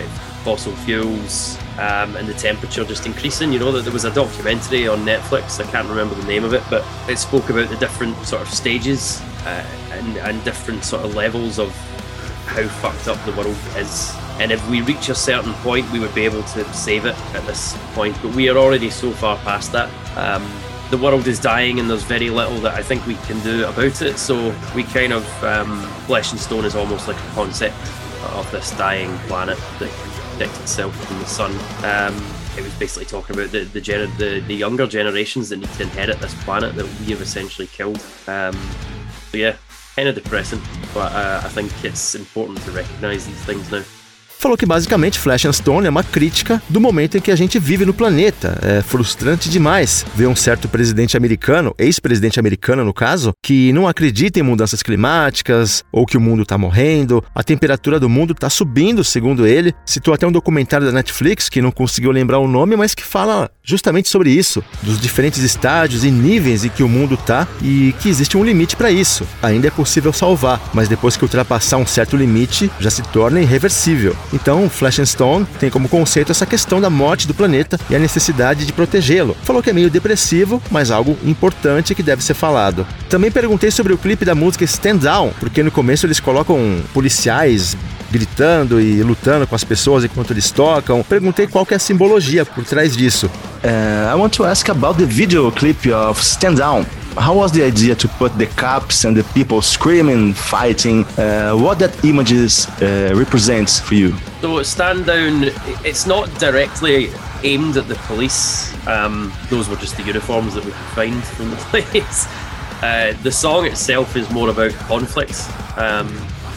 fossil fuels, um, and the temperature just increasing. You know that there was a documentary on Netflix. I can't remember the name of it, but it spoke about the different sort of stages uh, and, and different sort of levels of how fucked up the world is. And if we reach a certain point, we would be able to save it at this point. But we are already so far past that. Um, the world is dying, and there's very little that I think we can do about it. So we kind of um, flesh and stone is almost like a concept of this dying planet that protect itself from the sun. Um, it was basically talking about the the, gener- the the younger generations that need to inherit this planet that we have essentially killed. Um, so yeah, kind of depressing, but uh, I think it's important to recognise these things now. Falou que basicamente Flash and Stone é uma crítica do momento em que a gente vive no planeta. É frustrante demais ver um certo presidente americano, ex-presidente americano no caso, que não acredita em mudanças climáticas ou que o mundo está morrendo, a temperatura do mundo está subindo, segundo ele. Citou até um documentário da Netflix que não conseguiu lembrar o nome, mas que fala justamente sobre isso, dos diferentes estágios e níveis em que o mundo está e que existe um limite para isso. Ainda é possível salvar, mas depois que ultrapassar um certo limite, já se torna irreversível. Então, Flash and Stone tem como conceito essa questão da morte do planeta e a necessidade de protegê-lo. Falou que é meio depressivo, mas algo importante que deve ser falado. Também perguntei sobre o clipe da música Stand Down, porque no começo eles colocam policiais gritando e lutando com as pessoas enquanto eles tocam. Perguntei qual que é a simbologia por trás disso. Uh, I want to ask about the video clip of Stand Down. How was the idea to put the cops and the people screaming, fighting? Uh, what that images uh, represents for you? So stand down. It's not directly aimed at the police. Um, those were just the uniforms that we could find from the place. Uh, the song itself is more about conflict um,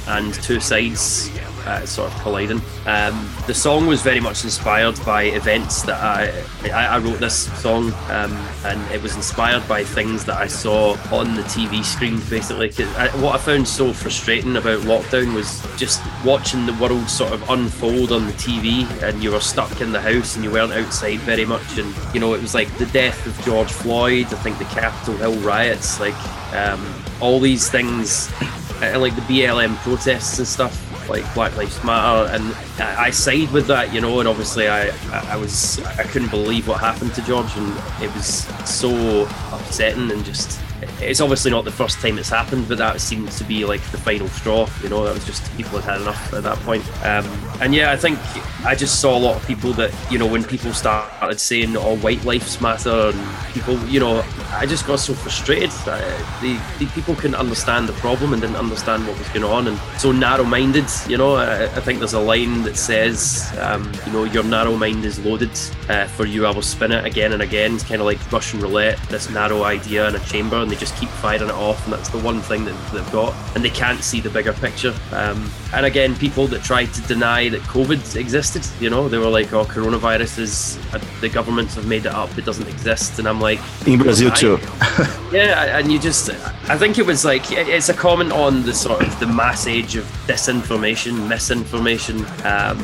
and two sides uh, sort of colliding. Um, the song was very much inspired by events that I I, I wrote this song, um, and it was inspired by things that I saw on the TV screen. Basically, I, what I found so frustrating about lockdown was just watching the world sort of unfold on the TV, and you were stuck in the house and you weren't outside very much. And you know, it was like the death of George Floyd. I think the Capitol Hill riots, like um, all these things, uh, like the BLM protests and stuff like Black Lives Matter, and I, side with that, you know. And obviously, I, I was I couldn't believe what happened to George, and it was so upsetting and just it's obviously not the first time it's happened, but that seemed to be like the final straw. You know, that was just people had had enough at that point. Um, and yeah, I think I just saw a lot of people that you know when people started saying "all oh, white lives matter" and people, you know, I just got so frustrated. The, the people couldn't understand the problem and didn't understand what was going on, and so narrow-minded. You know, I, I think there's a line that says, um, you know, your narrow mind is loaded. Uh, for you, I will spin it again and again. It's kind of like Russian roulette. This narrow idea in a chamber and they just keep firing it off, and that's the one thing that they've got, and they can't see the bigger picture. Um, and again, people that tried to deny that COVID existed, you know, they were like, "Oh, coronavirus is uh, the governments have made it up; it doesn't exist." And I'm like, In Brazil too. yeah, and you just, I think it was like, it's a comment on the sort of the mass age of disinformation, misinformation, um,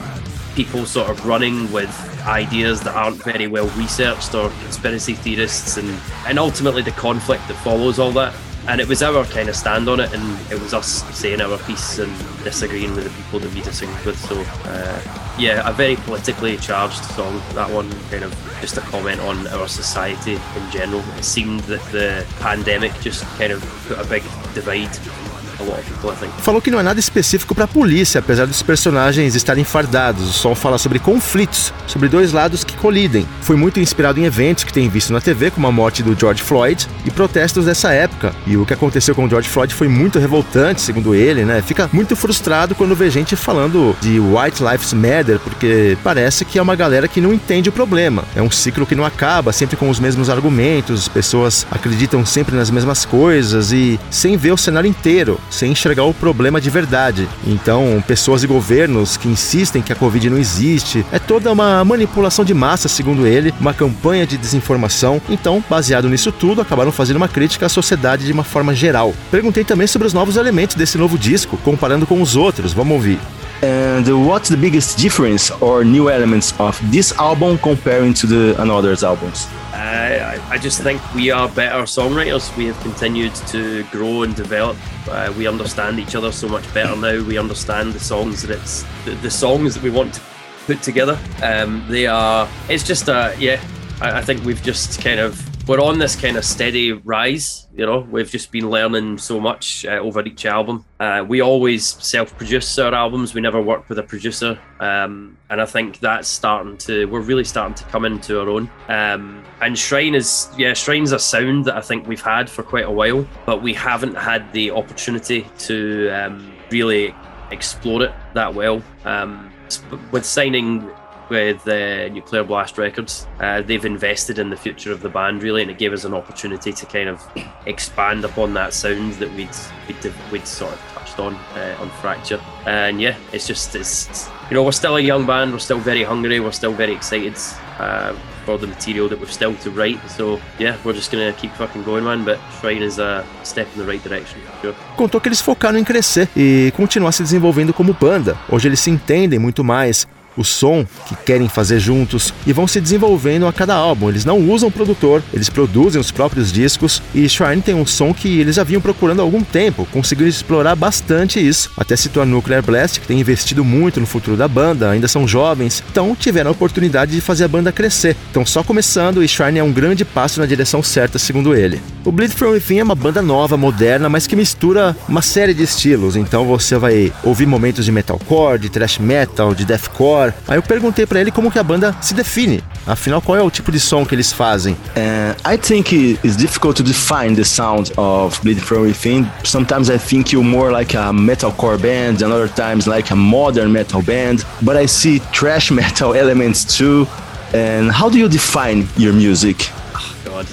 people sort of running with ideas that aren't very well researched or conspiracy theorists, and, and ultimately the conflict that follows all that. And it was our kind of stand on it, and it was us saying our piece and disagreeing with the people that we disagreed with. So, uh, yeah, a very politically charged song. That one kind of just a comment on our society in general. It seemed that the pandemic just kind of put a big divide a lot of people, I think. Falou que não é nada específico para a polícia, apesar dos personagens estarem fardados. O som fala sobre conflitos, sobre dois lados que colidem. Foi muito inspirado em eventos que tem visto na TV, como a morte do George Floyd e protestos dessa época. E o que aconteceu com o George Floyd foi muito revoltante, segundo ele, né? Fica muito frustrado quando vê gente falando de White Lives Matter, porque parece que é uma galera que não entende o problema. É um ciclo que não acaba, sempre com os mesmos argumentos, pessoas acreditam sempre nas mesmas coisas e sem ver o cenário inteiro sem enxergar o problema de verdade. Então, pessoas e governos que insistem que a Covid não existe, é toda uma manipulação de massa, segundo ele, uma campanha de desinformação. Então, baseado nisso tudo, acabaram fazendo uma crítica à sociedade de uma forma geral. Perguntei também sobre os novos elementos desse novo disco, comparando com os outros. Vamos ouvir. And what's the biggest difference or new elements of this album comparing to the another's albums? Uh, I just think we are better songwriters. We have continued to grow and develop. Uh, we understand each other so much better now. We understand the songs that it's the, the songs that we want to put together. Um, they are. It's just a yeah. I, I think we've just kind of we're on this kind of steady rise. You know, we've just been learning so much uh, over each album. Uh, we always self-produce our albums. We never work with a producer, um, and I think that's starting to. We're really starting to come into our own. Um, and Shrine is, yeah, Shrine's a sound that I think we've had for quite a while, but we haven't had the opportunity to um, really explore it that well. Um, with signing with uh, Nuclear Blast Records. Uh, they've invested in the future of the band really, and it gave us an opportunity to kind of expand upon that sound that we'd we'd, we'd sort of touched on uh, on Fracture. And yeah, it's just it's you know we're still a young band, we're still very hungry, we're still very excited. Uh, for the material that we've still to write. So yeah, we're just gonna keep fucking going, man. But Shrine is a step in the right direction, sure. Contou que eles focaram em crescer e continuar se desenvolvendo como banda. Hoje eles se entendem muito mais, o som que querem fazer juntos e vão se desenvolvendo a cada álbum. Eles não usam produtor, eles produzem os próprios discos e Shrine tem um som que eles já vinham procurando há algum tempo, conseguiram explorar bastante isso. Até citou a Nuclear Blast, que tem investido muito no futuro da banda, ainda são jovens, então tiveram a oportunidade de fazer a banda crescer. Então só começando e Shrine é um grande passo na direção certa, segundo ele. O Bleed From Within é uma banda nova, moderna, mas que mistura uma série de estilos, então você vai ouvir momentos de metalcore, de thrash metal, de deathcore, Aí eu perguntei para ele como que a banda se define. Afinal, qual é o tipo de som que eles fazem? Uh, I think it's difficult to define the sound of Bleed From Within. Sometimes I think you're more like a metalcore band, and other times like a modern metal band. But I see thrash metal elements too. And how do you define your music? Oh God,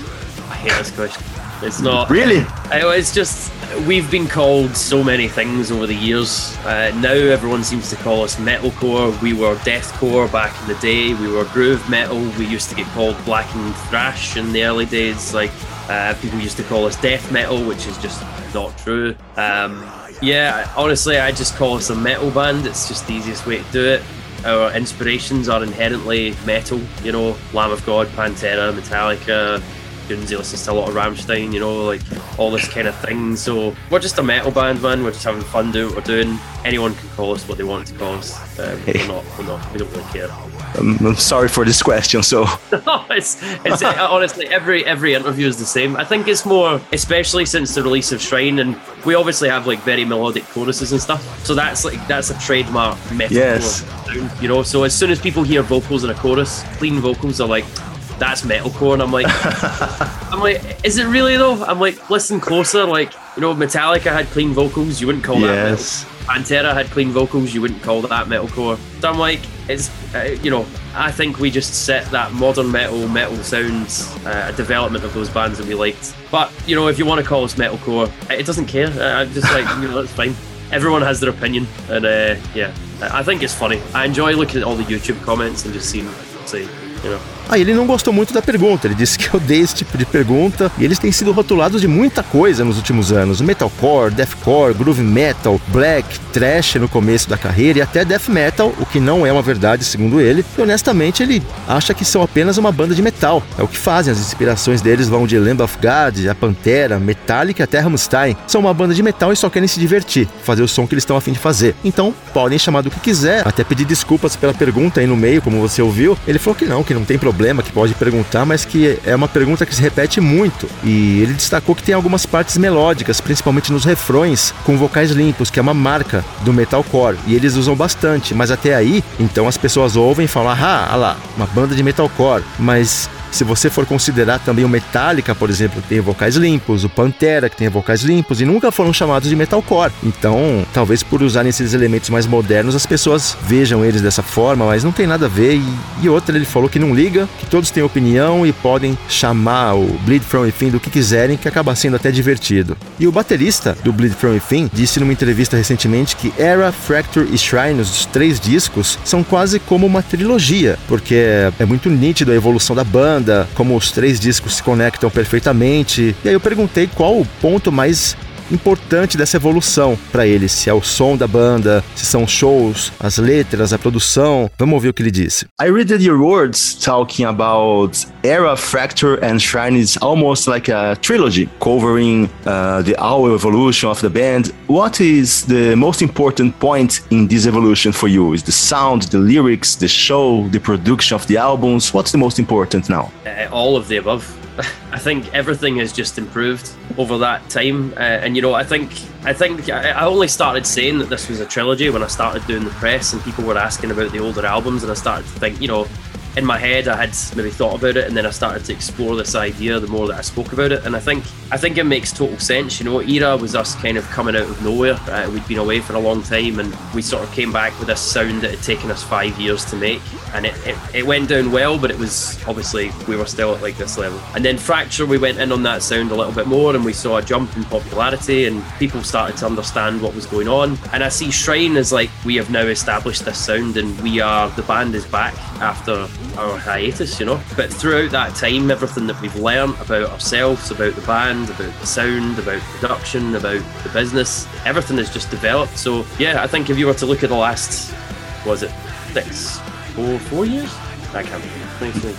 I hate this question. It's not really. It's just we've been called so many things over the years. Uh, now everyone seems to call us metalcore. We were deathcore back in the day. We were groove metal. We used to get called black and thrash in the early days. Like uh, people used to call us death metal, which is just not true. Um, yeah, honestly, I just call us a metal band. It's just the easiest way to do it. Our inspirations are inherently metal. You know, Lamb of God, Pantera, Metallica, Guns, listens to a lot of Ramstein, you know, like all this kind of thing. So we're just a metal band, man. We're just having fun doing what we're doing. Anyone can call us what they want to call us. Um, we're not, we're not, we don't really care. I'm, I'm sorry for this question. So it's, it's honestly every every interview is the same. I think it's more, especially since the release of Shrine, and we obviously have like very melodic choruses and stuff. So that's like that's a trademark metal yes. sound, you know. So as soon as people hear vocals in a chorus, clean vocals are like that's metalcore, and I'm like, I'm like, is it really though? I'm like, listen closer, like you know, Metallica had clean vocals. You wouldn't call yes. that metal. Pantera had clean vocals, you wouldn't call that metalcore. So I'm like, it's uh, you know, I think we just set that modern metal metal sounds, uh, development of those bands that we liked. But you know, if you want to call us metalcore, it doesn't care. Uh, I'm just like, you know, that's fine. Everyone has their opinion, and uh, yeah, I think it's funny. I enjoy looking at all the YouTube comments and just seeing, see, you know. Ah, ele não gostou muito da pergunta, ele disse que odeia esse tipo de pergunta e eles têm sido rotulados de muita coisa nos últimos anos: metalcore, deathcore, groove metal, black, trash no começo da carreira e até death metal, o que não é uma verdade segundo ele. E honestamente, ele acha que são apenas uma banda de metal. É o que fazem, as inspirações deles vão de Lamb of God, a Pantera, Metallica até Rammstein. São uma banda de metal e só querem se divertir, fazer o som que eles estão afim de fazer. Então, podem chamar do que quiser, até pedir desculpas pela pergunta aí no meio, como você ouviu. Ele falou que não, que não tem problema problema que pode perguntar, mas que é uma pergunta que se repete muito. E ele destacou que tem algumas partes melódicas, principalmente nos refrões, com vocais limpos, que é uma marca do metalcore. E eles usam bastante, mas até aí, então as pessoas ouvem e falam: ah, ah lá, uma banda de metalcore. Mas se você for considerar também o Metallica, por exemplo, que tem vocais limpos, o Pantera, que tem vocais limpos, e nunca foram chamados de metalcore. Então, talvez por usarem esses elementos mais modernos, as pessoas vejam eles dessa forma, mas não tem nada a ver. E, e outra, ele falou que não liga, que todos têm opinião e podem chamar o Bleed From Within do que quiserem, que acaba sendo até divertido. E o baterista do Bleed From Within disse numa entrevista recentemente que Era, Fracture e Shrine, os três discos, são quase como uma trilogia, porque é muito nítido a evolução da banda banda, como os três discos se conectam perfeitamente. E aí eu perguntei qual o ponto mais importante dessa evolução para ele, se é o som da banda, se são shows, as letras, a produção. Vamos ouvir o que ele disse. I read your words talking about Era, Fracture and Shrine is almost like a trilogy covering uh, the whole evolution of the band. What is the most important point in this evolution for you? Is the sound, the lyrics, the show, the production of the albums? What's the most important now? Uh, all of the above. I think everything has just improved over that time, uh, and you know, I think I think I only started saying that this was a trilogy when I started doing the press, and people were asking about the older albums, and I started to think, you know, in my head I had maybe thought about it and then I started to explore this idea the more that I spoke about it. And I think I think it makes total sense you know era was us kind of coming out of nowhere uh, we'd been away for a long time and we sort of came back with this sound that had taken us five years to make. And it, it, it went down well but it was obviously we were still at like this level. And then fracture we went in on that sound a little bit more and we saw a jump in popularity and people started to understand what was going on. And I see Shrine as like we have now established this sound and we are the band is back after our hiatus, you know. But throughout that time, everything that we've learned about ourselves, about the band, about the sound, about production, about the business, everything has just developed. So yeah, I think if you were to look at the last, was it six, four, four years? I can't remember.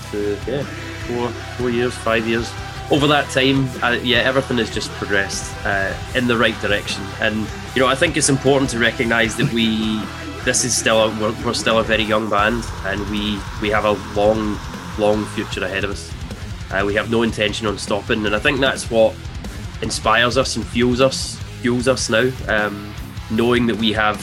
Yeah, four, four years, five years. Over that time, uh, yeah, everything has just progressed uh, in the right direction. And you know, I think it's important to recognise that we this is still a, we're, we're still a very young band, and we we have a long, long future ahead of us. Uh, we have no intention on stopping, and I think that's what inspires us and fuels us fuels us now. Um, knowing that we have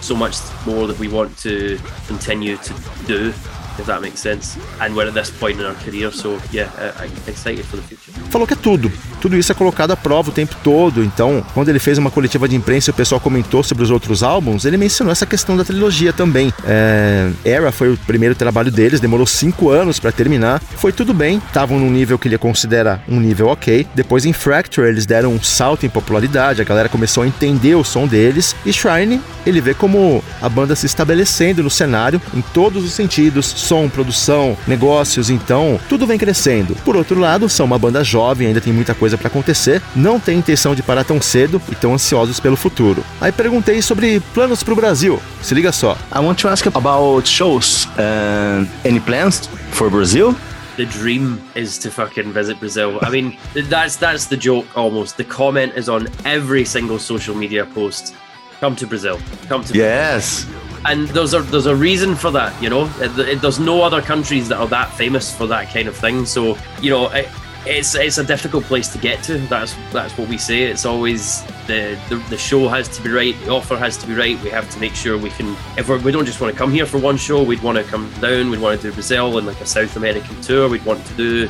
so much more that we want to continue to do if that makes sense. And we're at this point in our career, so yeah, I'm excited for the future. Falou que é tudo. Tudo isso é colocado à prova o tempo todo. Então, quando ele fez uma coletiva de imprensa e o pessoal comentou sobre os outros álbuns, ele mencionou essa questão da trilogia também. É, Era foi o primeiro trabalho deles, demorou cinco anos para terminar. Foi tudo bem, estavam num nível que ele considera um nível ok. Depois em Fracture eles deram um salto em popularidade, a galera começou a entender o som deles. E Shrine ele vê como a banda se estabelecendo no cenário em todos os sentidos, som, produção, negócios, então tudo vem crescendo. Por outro lado, são uma banda jovem, ainda tem muita coisa para acontecer, não tem intenção de parar tão cedo e estão ansiosos pelo futuro. Aí perguntei sobre planos para o Brasil. Se liga só. I want to ask about shows. Uh, any plans for Brazil? the dream is to fucking visit Brazil. I mean, that's that's the joke almost. The comment is on every single social media post. Come to Brazil. Come to yes. And there's a there's a reason for that, you know. It, it, there's no other countries that are that famous for that kind of thing. So you know, it, it's it's a difficult place to get to. That's that's what we say. It's always the, the the show has to be right, the offer has to be right. We have to make sure we can. If we're, we don't just want to come here for one show, we'd want to come down. We'd want to do Brazil and like a South American tour. We'd want to do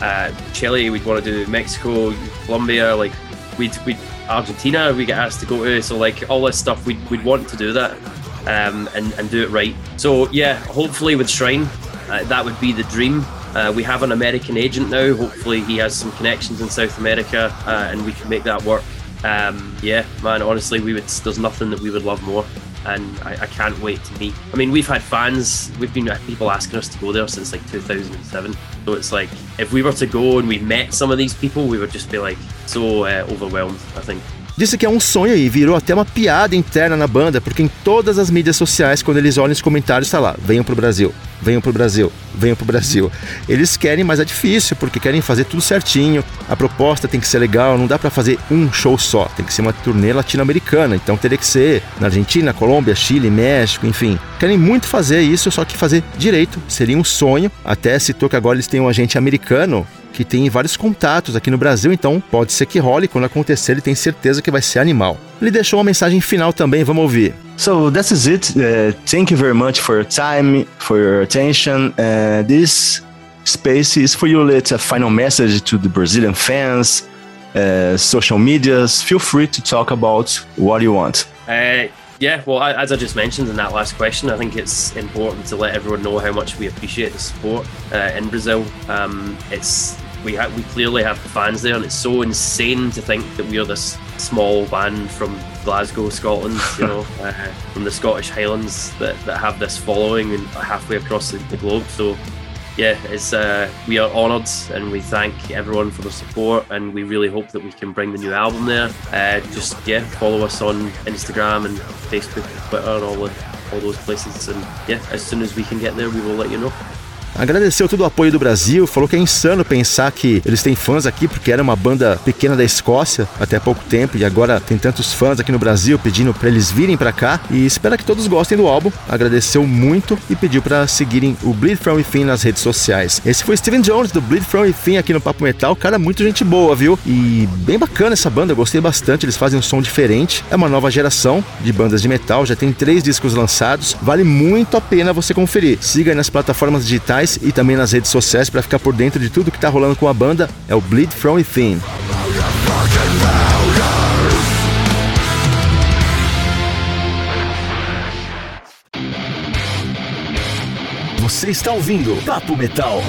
uh, Chile. We'd want to do Mexico, Colombia. Like we'd, we'd Argentina we get asked to go to. So like all this stuff, we'd, we'd want to do that um, and, and do it right. So yeah, hopefully with Shrine, uh, that would be the dream. Uh, we have an American agent now. Hopefully, he has some connections in South America, uh, and we can make that work. Um, yeah, man. Honestly, we would. There's nothing that we would love more, and I, I, can't wait to meet. I mean, we've had fans. We've been people asking us to go there since like 2007. So it's like if we were to go and we met some of these people, we would just be like so uh, overwhelmed. I think. Disse que é um sonho e virou até uma piada interna na banda, porque em todas as mídias sociais, quando eles olham os comentários, está lá: venham pro Brasil, venham pro Brasil, venham pro Brasil. Eles querem, mas é difícil, porque querem fazer tudo certinho. A proposta tem que ser legal, não dá para fazer um show só, tem que ser uma turnê latino-americana. Então teria que ser na Argentina, Colômbia, Chile, México, enfim. Querem muito fazer isso, só que fazer direito seria um sonho. Até citou que agora eles têm um agente americano que tem vários contatos aqui no Brasil, então pode ser que role. Quando acontecer, ele tem certeza que vai ser animal. Ele deixou uma mensagem final também, vamos ouvir. So that's it. Uh, thank you very much for your time, for your attention. Uh, this space is for you let a final message to the Brazilian fans, uh, social medias. Feel free to talk about what you want. Uh, yeah, well, as I just mentioned in that last question, I think it's important to let everyone know how much we appreciate the support uh, in Brazil. Um, it's we ha- we clearly have the fans there, and it's so insane to think that we are this small band from Glasgow, Scotland, you know, uh, from the Scottish Highlands that, that have this following and halfway across the, the globe. So yeah, it's uh, we are honoured and we thank everyone for the support and we really hope that we can bring the new album there. Uh, just yeah, follow us on Instagram and Facebook, Twitter, and all the all those places. And yeah, as soon as we can get there, we will let you know. Agradeceu todo o apoio do Brasil, falou que é insano pensar que eles têm fãs aqui, porque era uma banda pequena da Escócia até pouco tempo e agora tem tantos fãs aqui no Brasil pedindo para eles virem para cá e espera que todos gostem do álbum. Agradeceu muito e pediu para seguirem o Bleed From Within nas redes sociais. Esse foi Steven Jones do Bleed From Within aqui no Papo Metal, cara muito gente boa, viu? E bem bacana essa banda, gostei bastante, eles fazem um som diferente. É uma nova geração de bandas de metal, já tem três discos lançados, vale muito a pena você conferir. Siga aí nas plataformas digitais e também nas redes sociais para ficar por dentro de tudo que está rolando com a banda. É o Bleed From Within. Você está ouvindo Papo Metal.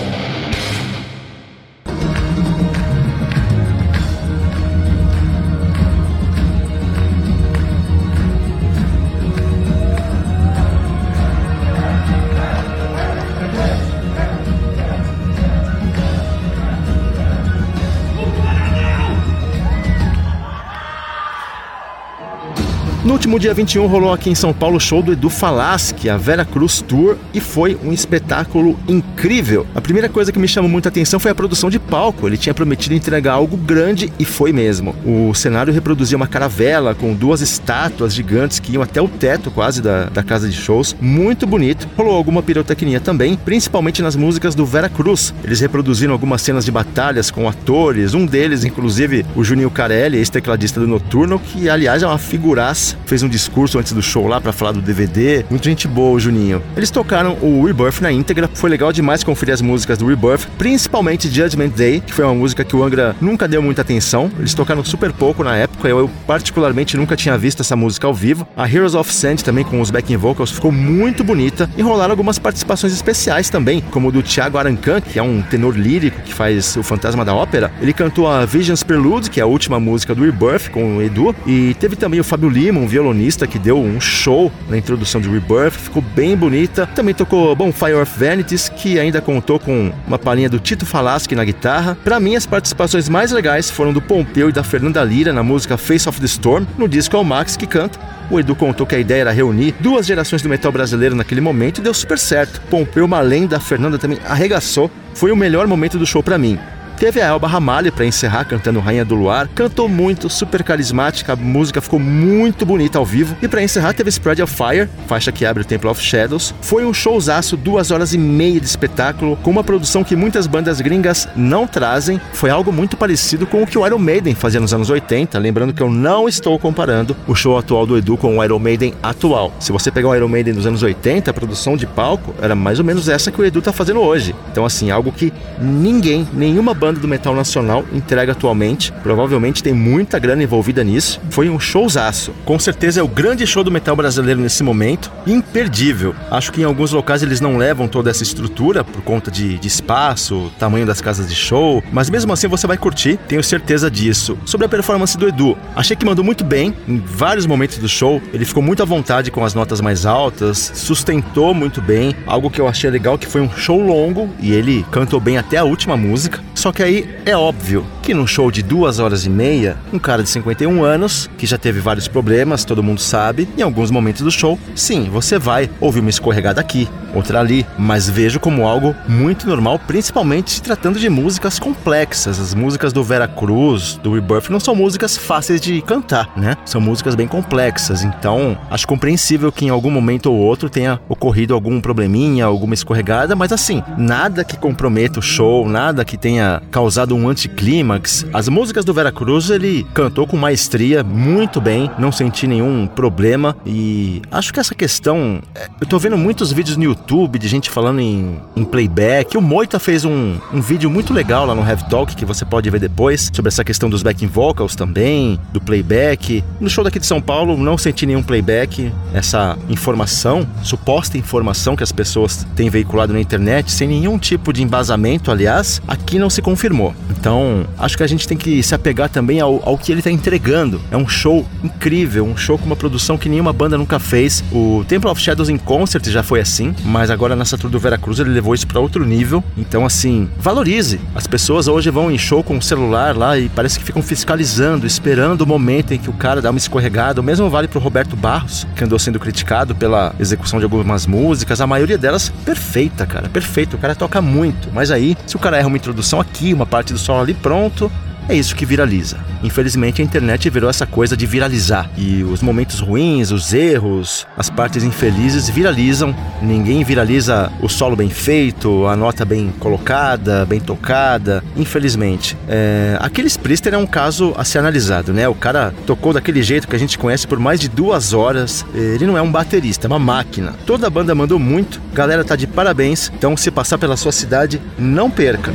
No último dia 21 rolou aqui em São Paulo o show do Edu Falaschi, a Vera Cruz Tour, e foi um espetáculo incrível. A primeira coisa que me chamou muita atenção foi a produção de palco. Ele tinha prometido entregar algo grande e foi mesmo. O cenário reproduzia uma caravela com duas estátuas gigantes que iam até o teto quase da, da casa de shows. Muito bonito. Rolou alguma pirotecnia também, principalmente nas músicas do Vera Cruz. Eles reproduziram algumas cenas de batalhas com atores, um deles, inclusive, o Juninho Carelli, ex-tecladista do Noturno, que aliás é uma figuraça fez um discurso antes do show lá para falar do DVD. Muita gente boa, Juninho. Eles tocaram o Rebirth na íntegra, foi legal demais conferir as músicas do Rebirth, principalmente Judgment Day, que foi uma música que o Angra nunca deu muita atenção. Eles tocaram super pouco na época, eu, eu particularmente nunca tinha visto essa música ao vivo. A Heroes of Sand também com os backing vocals ficou muito bonita e rolaram algumas participações especiais também, como do Thiago Arancan, que é um tenor lírico que faz o Fantasma da Ópera. Ele cantou a Visions Prelude, que é a última música do Rebirth com o Edu, e teve também o Fábio Lima, um violonista que deu um show na introdução de Rebirth, ficou bem bonita. Também tocou Bonfire of Vanities, que ainda contou com uma palhinha do Tito Falaschi na guitarra. Para mim, as participações mais legais foram do Pompeu e da Fernanda Lira na música Face of the Storm, no disco ao Max que canta. O Edu contou que a ideia era reunir duas gerações do metal brasileiro naquele momento e deu super certo. Pompeu, uma lenda, a Fernanda também arregaçou. Foi o melhor momento do show para mim. Teve a Elba Ramalho para encerrar cantando Rainha do Luar. Cantou muito, super carismática, a música ficou muito bonita ao vivo. E para encerrar teve Spread of Fire, faixa que abre o Temple of Shadows. Foi um showzaço, duas horas e meia de espetáculo, com uma produção que muitas bandas gringas não trazem. Foi algo muito parecido com o que o Iron Maiden fazia nos anos 80. Lembrando que eu não estou comparando o show atual do Edu com o Iron Maiden atual. Se você pegar o Iron Maiden dos anos 80, a produção de palco era mais ou menos essa que o Edu tá fazendo hoje. Então, assim, algo que ninguém, nenhuma banda banda do metal nacional entrega atualmente. Provavelmente tem muita grana envolvida nisso. Foi um showzaço. Com certeza é o grande show do metal brasileiro nesse momento. Imperdível. Acho que em alguns locais eles não levam toda essa estrutura por conta de, de espaço, tamanho das casas de show, mas mesmo assim você vai curtir, tenho certeza disso. Sobre a performance do Edu, achei que mandou muito bem em vários momentos do show. Ele ficou muito à vontade com as notas mais altas, sustentou muito bem. Algo que eu achei legal que foi um show longo e ele cantou bem até a última música. Só que aí é óbvio que num show de duas horas e meia, um cara de 51 anos, que já teve vários problemas, todo mundo sabe, em alguns momentos do show, sim, você vai ouvir uma escorregada aqui, outra ali, mas vejo como algo muito normal, principalmente se tratando de músicas complexas. As músicas do Vera Cruz, do Rebirth, não são músicas fáceis de cantar, né? São músicas bem complexas, então acho compreensível que em algum momento ou outro tenha ocorrido algum probleminha, alguma escorregada, mas assim, nada que comprometa o show, nada que tenha causado um anticlímax. As músicas do Vera Cruz ele cantou com maestria, muito bem, não senti nenhum problema e acho que essa questão. é, Eu tô vendo muitos vídeos no YouTube de gente falando em, em playback. O Moita fez um, um vídeo muito legal lá no Heavy Talk que você pode ver depois sobre essa questão dos backing vocals também, do playback. No show daqui de São Paulo não senti nenhum playback, essa informação, suposta informação que as pessoas têm veiculado na internet, sem nenhum tipo de embasamento, aliás, aqui não se confirmou. Então, acho que a gente tem que se apegar também ao, ao que ele está entregando. É um show incrível, um show com uma produção que nenhuma banda nunca fez. O Temple of Shadows em Concert já foi assim, mas agora nessa tour do Veracruz ele levou isso para outro nível. Então, assim, valorize. As pessoas hoje vão em show com o celular lá e parece que ficam fiscalizando, esperando o momento em que o cara dá uma escorregada. O mesmo vale pro Roberto Barros, que andou sendo criticado pela execução de algumas músicas, a maioria delas perfeita, cara, perfeito. O cara toca muito, mas aí, se o cara erra uma introdução aqui, uma parte do solo ali, pronto, é isso que viraliza. Infelizmente a internet virou essa coisa de viralizar. E os momentos ruins, os erros, as partes infelizes viralizam. Ninguém viraliza o solo bem feito, a nota bem colocada, bem tocada. Infelizmente. É... Aqueles Priester é um caso a ser analisado, né? O cara tocou daquele jeito que a gente conhece por mais de duas horas. Ele não é um baterista, é uma máquina. Toda a banda mandou muito, galera tá de parabéns. Então, se passar pela sua cidade, não perca.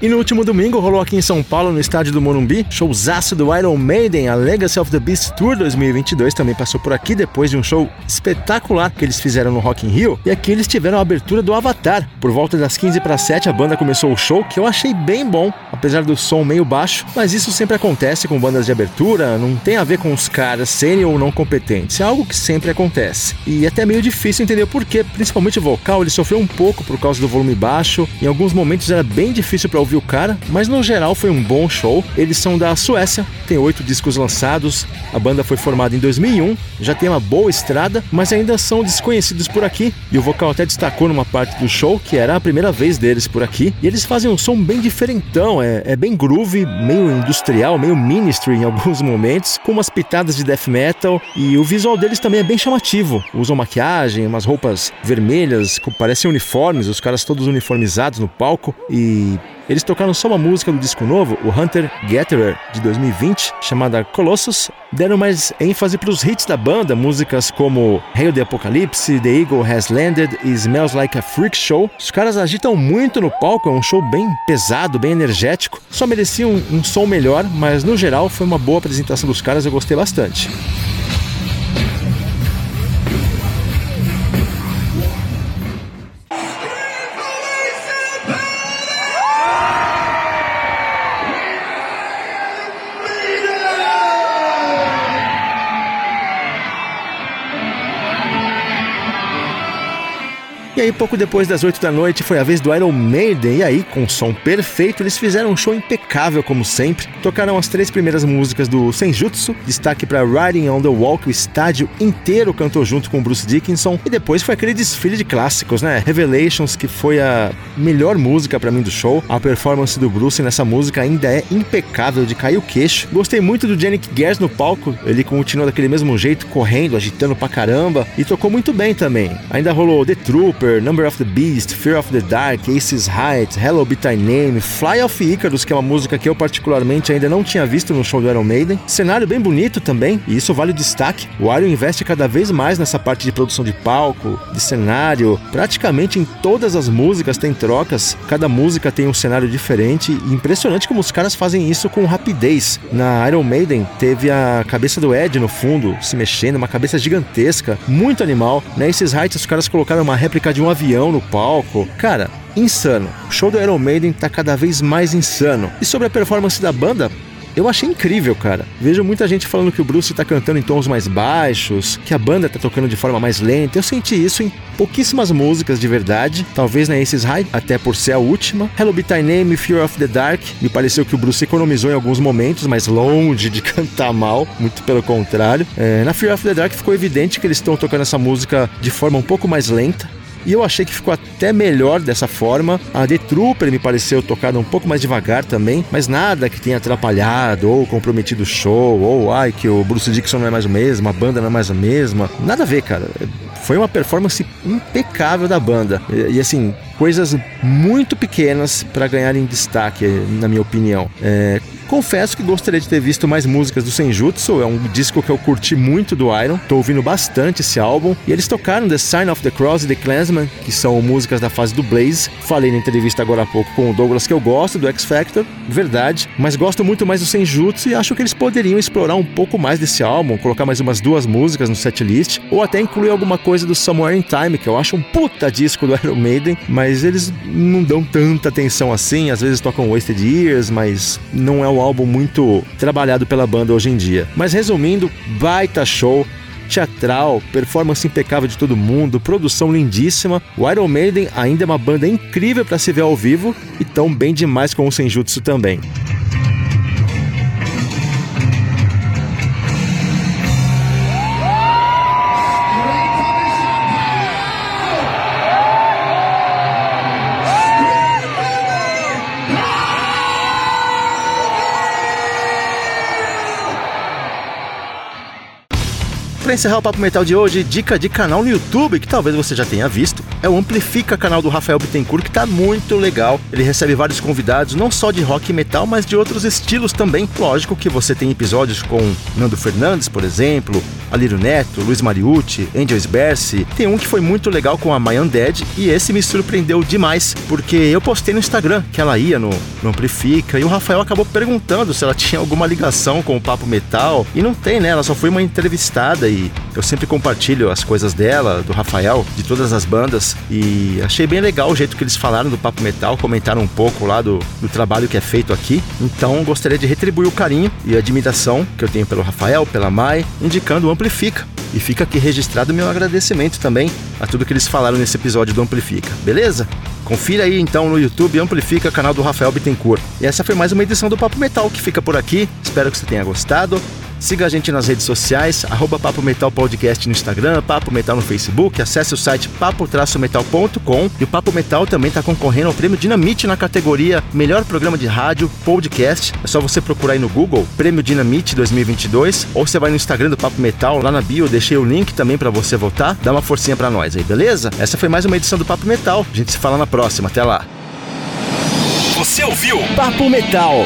E no último domingo rolou aqui em São Paulo, no estádio do Morumbi, showzaço do Iron Maiden, a Legacy of the Beast Tour 2022 também passou por aqui depois de um show espetacular que eles fizeram no Rock in Rio. E aqui eles tiveram a abertura do Avatar. Por volta das 15 para 7 a banda começou o show, que eu achei bem bom, apesar do som meio baixo, mas isso sempre acontece com bandas de abertura, não tem a ver com os caras serem ou não competentes, é algo que sempre acontece. E até meio difícil entender por quê, principalmente o vocal, ele sofreu um pouco por causa do volume baixo, em alguns momentos era bem difícil para o cara, mas no geral foi um bom show. Eles são da Suécia, tem oito discos lançados, a banda foi formada em 2001, já tem uma boa estrada, mas ainda são desconhecidos por aqui. E o vocal até destacou numa parte do show que era a primeira vez deles por aqui. E eles fazem um som bem diferentão, é, é bem groove, meio industrial, meio ministry em alguns momentos, com umas pitadas de death metal. E o visual deles também é bem chamativo. Usam maquiagem, umas roupas vermelhas, parecem uniformes, os caras todos uniformizados no palco. E eles tocaram só uma música do disco novo, o Hunter Gatherer, de 2020, chamada Colossus. Deram mais ênfase para os hits da banda, músicas como Hail the Apocalypse, The Eagle Has Landed e Smells Like a Freak Show. Os caras agitam muito no palco, é um show bem pesado, bem energético. Só mereciam um, um som melhor, mas no geral foi uma boa apresentação dos caras, eu gostei bastante. E aí, pouco depois das 8 da noite, foi a vez do Iron Maiden. E aí, com som perfeito, eles fizeram um show impecável, como sempre. Tocaram as três primeiras músicas do Senjutsu, destaque para Riding on the Wall, que o estádio inteiro cantou junto com Bruce Dickinson. E depois foi aquele desfile de clássicos, né? Revelations, que foi a melhor música para mim do show. A performance do Bruce nessa música ainda é impecável, de cair o queixo. Gostei muito do Janik Gers no palco, ele continua daquele mesmo jeito, correndo, agitando pra caramba. E tocou muito bem também. Ainda rolou The Trooper. Number of the Beast, Fear of the Dark, Aces Height, Hello Be Thy Name, Fly of Icarus, que é uma música que eu particularmente ainda não tinha visto no show do Iron Maiden. Cenário bem bonito também, e isso vale o destaque. O Iron investe cada vez mais nessa parte de produção de palco, de cenário. Praticamente em todas as músicas tem trocas, cada música tem um cenário diferente. E impressionante como os caras fazem isso com rapidez. Na Iron Maiden teve a cabeça do Ed no fundo se mexendo, uma cabeça gigantesca, muito animal. Nesses heights os caras colocaram uma réplica de um avião no palco. Cara, insano. O show do Iron Maiden tá cada vez mais insano. E sobre a performance da banda, eu achei incrível, cara. Vejo muita gente falando que o Bruce tá cantando em tons mais baixos, que a banda tá tocando de forma mais lenta. Eu senti isso em pouquíssimas músicas de verdade, talvez na Aces High, até por ser a última. Hello Be Thy Name, Fear of the Dark, me pareceu que o Bruce economizou em alguns momentos, mas longe de cantar mal, muito pelo contrário. É, na Fear of the Dark ficou evidente que eles estão tocando essa música de forma um pouco mais lenta, e eu achei que ficou até melhor dessa forma. A The Trooper me pareceu tocada um pouco mais devagar também, mas nada que tenha atrapalhado ou comprometido o show, ou ai que o Bruce Dixon não é mais o mesmo, a banda não é mais a mesma. Nada a ver, cara. Foi uma performance impecável da banda. E, e assim, coisas muito pequenas para ganharem destaque, na minha opinião. É, Confesso que gostaria de ter visto mais músicas do Senjutsu, é um disco que eu curti muito do Iron, tô ouvindo bastante esse álbum, e eles tocaram The Sign of the Cross e The Clansman, que são músicas da fase do Blaze. Falei na entrevista agora há pouco com o Douglas que eu gosto do X Factor, verdade, mas gosto muito mais do Senjutsu e acho que eles poderiam explorar um pouco mais desse álbum, colocar mais umas duas músicas no setlist, ou até incluir alguma coisa do Somewhere in Time, que eu acho um puta disco do Iron Maiden, mas eles não dão tanta atenção assim, às vezes tocam Wasted Years, mas não é o álbum muito trabalhado pela banda hoje em dia. Mas resumindo, baita show teatral, performance impecável de todo mundo, produção lindíssima. O Iron Maiden ainda é uma banda incrível para se ver ao vivo e tão bem demais com o Senjutsu também. Encerrar o Papo Metal de hoje, dica de canal no YouTube que talvez você já tenha visto. É o Amplifica, canal do Rafael Bittencourt, que tá muito legal. Ele recebe vários convidados, não só de rock e metal, mas de outros estilos também. Lógico que você tem episódios com Nando Fernandes, por exemplo, Alírio Neto, Luiz Mariucci, Angels Berce. Tem um que foi muito legal com a My Undead e esse me surpreendeu demais, porque eu postei no Instagram que ela ia no, no Amplifica e o Rafael acabou perguntando se ela tinha alguma ligação com o Papo Metal. E não tem, né? Ela só foi uma entrevistada e eu sempre compartilho as coisas dela, do Rafael, de todas as bandas e achei bem legal o jeito que eles falaram do Papo Metal, comentaram um pouco lá do, do trabalho que é feito aqui. Então gostaria de retribuir o carinho e a admiração que eu tenho pelo Rafael, pela Mai, indicando o Amplifica. E fica aqui registrado meu agradecimento também a tudo que eles falaram nesse episódio do Amplifica, beleza? Confira aí então no YouTube Amplifica, canal do Rafael Bittencourt. E essa foi mais uma edição do Papo Metal que fica por aqui. Espero que você tenha gostado. Siga a gente nas redes sociais, arroba Papo Metal Podcast no Instagram, Papo Metal no Facebook, acesse o site papo-metal.com e o Papo Metal também está concorrendo ao Prêmio Dinamite na categoria Melhor Programa de Rádio Podcast. É só você procurar aí no Google Prêmio Dinamite 2022 ou você vai no Instagram do Papo Metal, lá na bio eu deixei o link também para você votar. Dá uma forcinha para nós aí, beleza? Essa foi mais uma edição do Papo Metal. A gente se fala na próxima. Até lá. Você ouviu Papo Metal